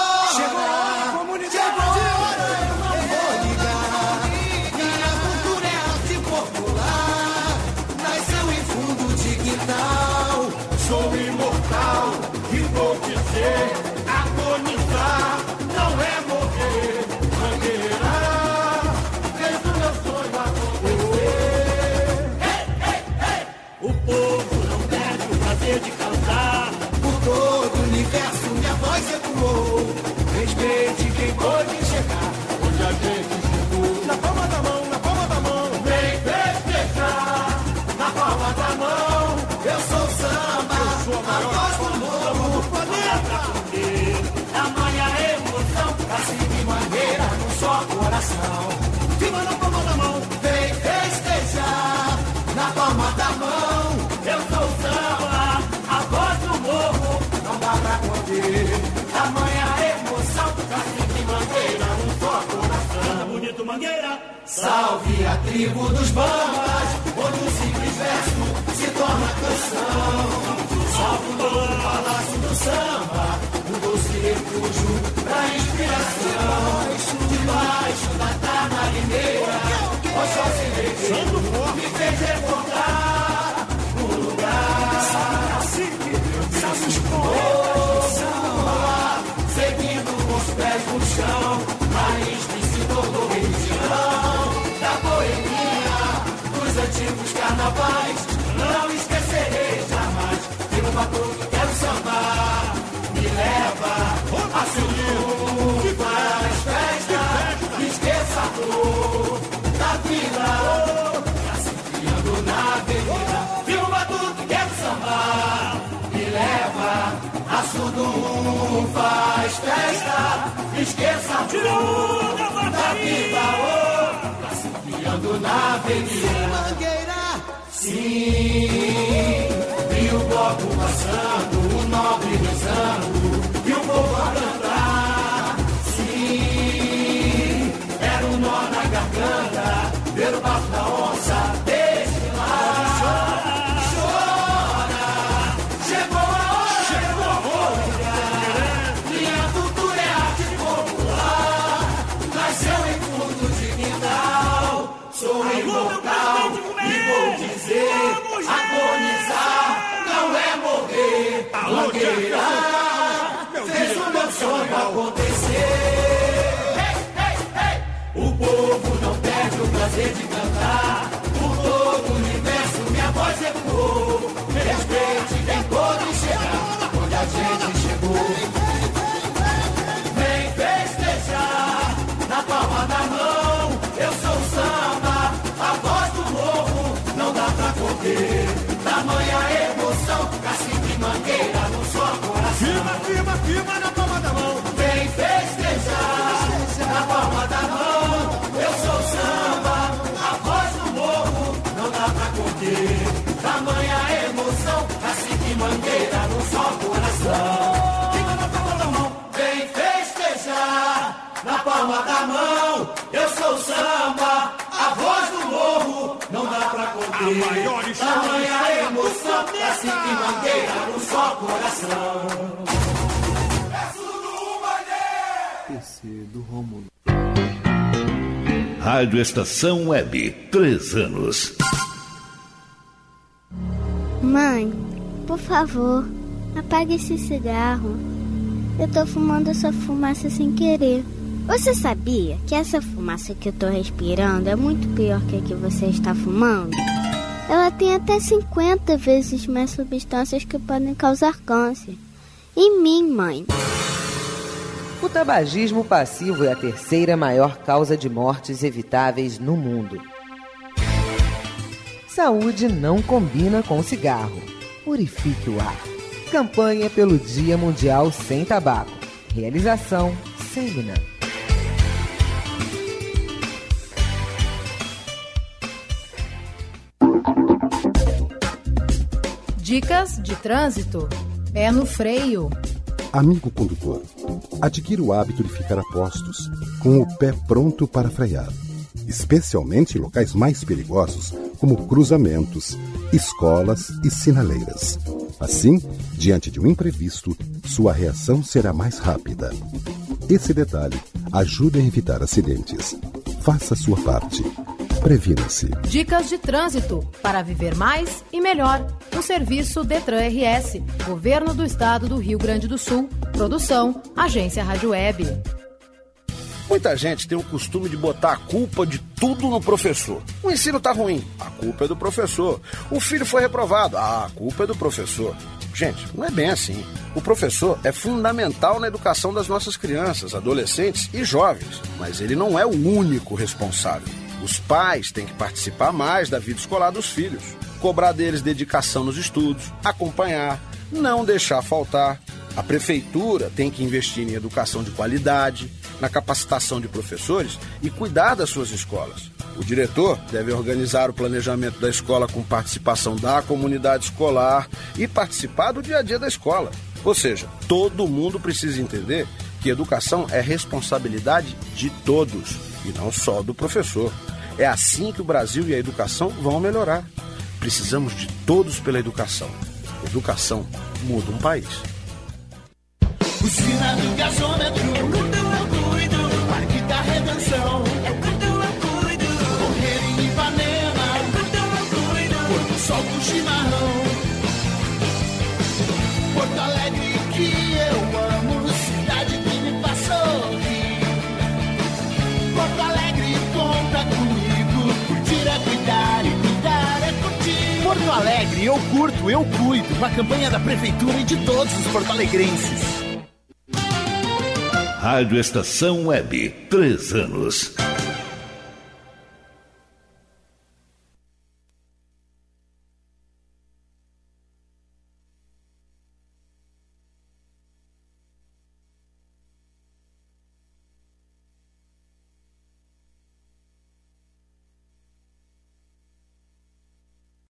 coração. Viva na palma da mão, vem festejar. Na palma da mão, eu sou o samba, a voz do morro. Não dá pra conter tamanha emoção. Tá pra de mangueira, um só coração. samba, bonito, mangueira. Salve a tribo dos bambas, onde o simples verso se torna canção. Salve o o palácio do samba, um doce refúgio pra inspiração. Debaixo da tamarineira, Oxóssi Negreiro me fez recordar um lugar. Oh, samba, seguindo com os pés no chão, raiz se tornou religião da boemia, dos antigos carnavais. Não esquecerei jamais de um batuque faz festa, esqueça dor da vida. Oh, tá na avenida. Mangueira, Sim, e o bloco passando, o nobre rezando, e o povo a cantar. Sim, era um nó na garganta, ver o bafo da onça Mangueira fez o meu sonho acontecer. Ei, ei, ei. O povo não perde o prazer de cantar. Por todo o universo minha voz ecoou. Pra conter. Tamanha emoção, cacique mangueira no só coração. PC do Rômulo. Rádio Estação Web, três anos. Mãe, por favor, apague esse cigarro. Eu tô fumando essa fumaça sem querer. Você sabia que essa fumaça que eu tô respirando é muito pior que a que você está fumando? Ela tem até 50 vezes mais substâncias que podem causar câncer. Em mim, mãe. O tabagismo passivo é a terceira maior causa de mortes evitáveis no mundo. Saúde não combina com cigarro. Purifique o ar. Campanha pelo Dia Mundial Sem Tabaco. Realização Semina. Dicas de trânsito. Pé no freio. Amigo condutor, adquira o hábito de ficar a postos, com o pé pronto para frear, especialmente em locais mais perigosos, como cruzamentos, escolas e sinaleiras. Assim, diante de um imprevisto, sua reação será mais rápida. Esse detalhe ajuda a evitar acidentes. Faça a sua parte. Previna-se. Dicas de trânsito para viver mais e melhor. Um serviço Detran RS, Governo do Estado do Rio Grande do Sul. Produção Agência Rádio Web. Muita gente tem o costume de botar a culpa de tudo no professor. O ensino tá ruim, a culpa é do professor. O filho foi reprovado, ah, a culpa é do professor. Gente, não é bem assim. O professor é fundamental na educação das nossas crianças, adolescentes e jovens, mas ele não é o único responsável. Os pais têm que participar mais da vida escolar dos filhos, cobrar deles dedicação nos estudos, acompanhar, não deixar faltar. A prefeitura tem que investir em educação de qualidade, na capacitação de professores e cuidar das suas escolas. O diretor deve organizar o planejamento da escola com participação da comunidade escolar e participar do dia a dia da escola. Ou seja, todo mundo precisa entender que educação é responsabilidade de todos. E não só do professor. É assim que o Brasil e a educação vão melhorar. Precisamos de todos pela educação. Educação muda um país. Usina do gasômetro, é eu cuido. Parque da Redenção, é quando eu cuido. Correr em Ipanema, é eu cuido. Sol com chimarrão. Porto Alegre Alegre, eu curto, eu cuido. Uma campanha da prefeitura e de todos os porto-alegrenses. Rádio Estação Web, três anos.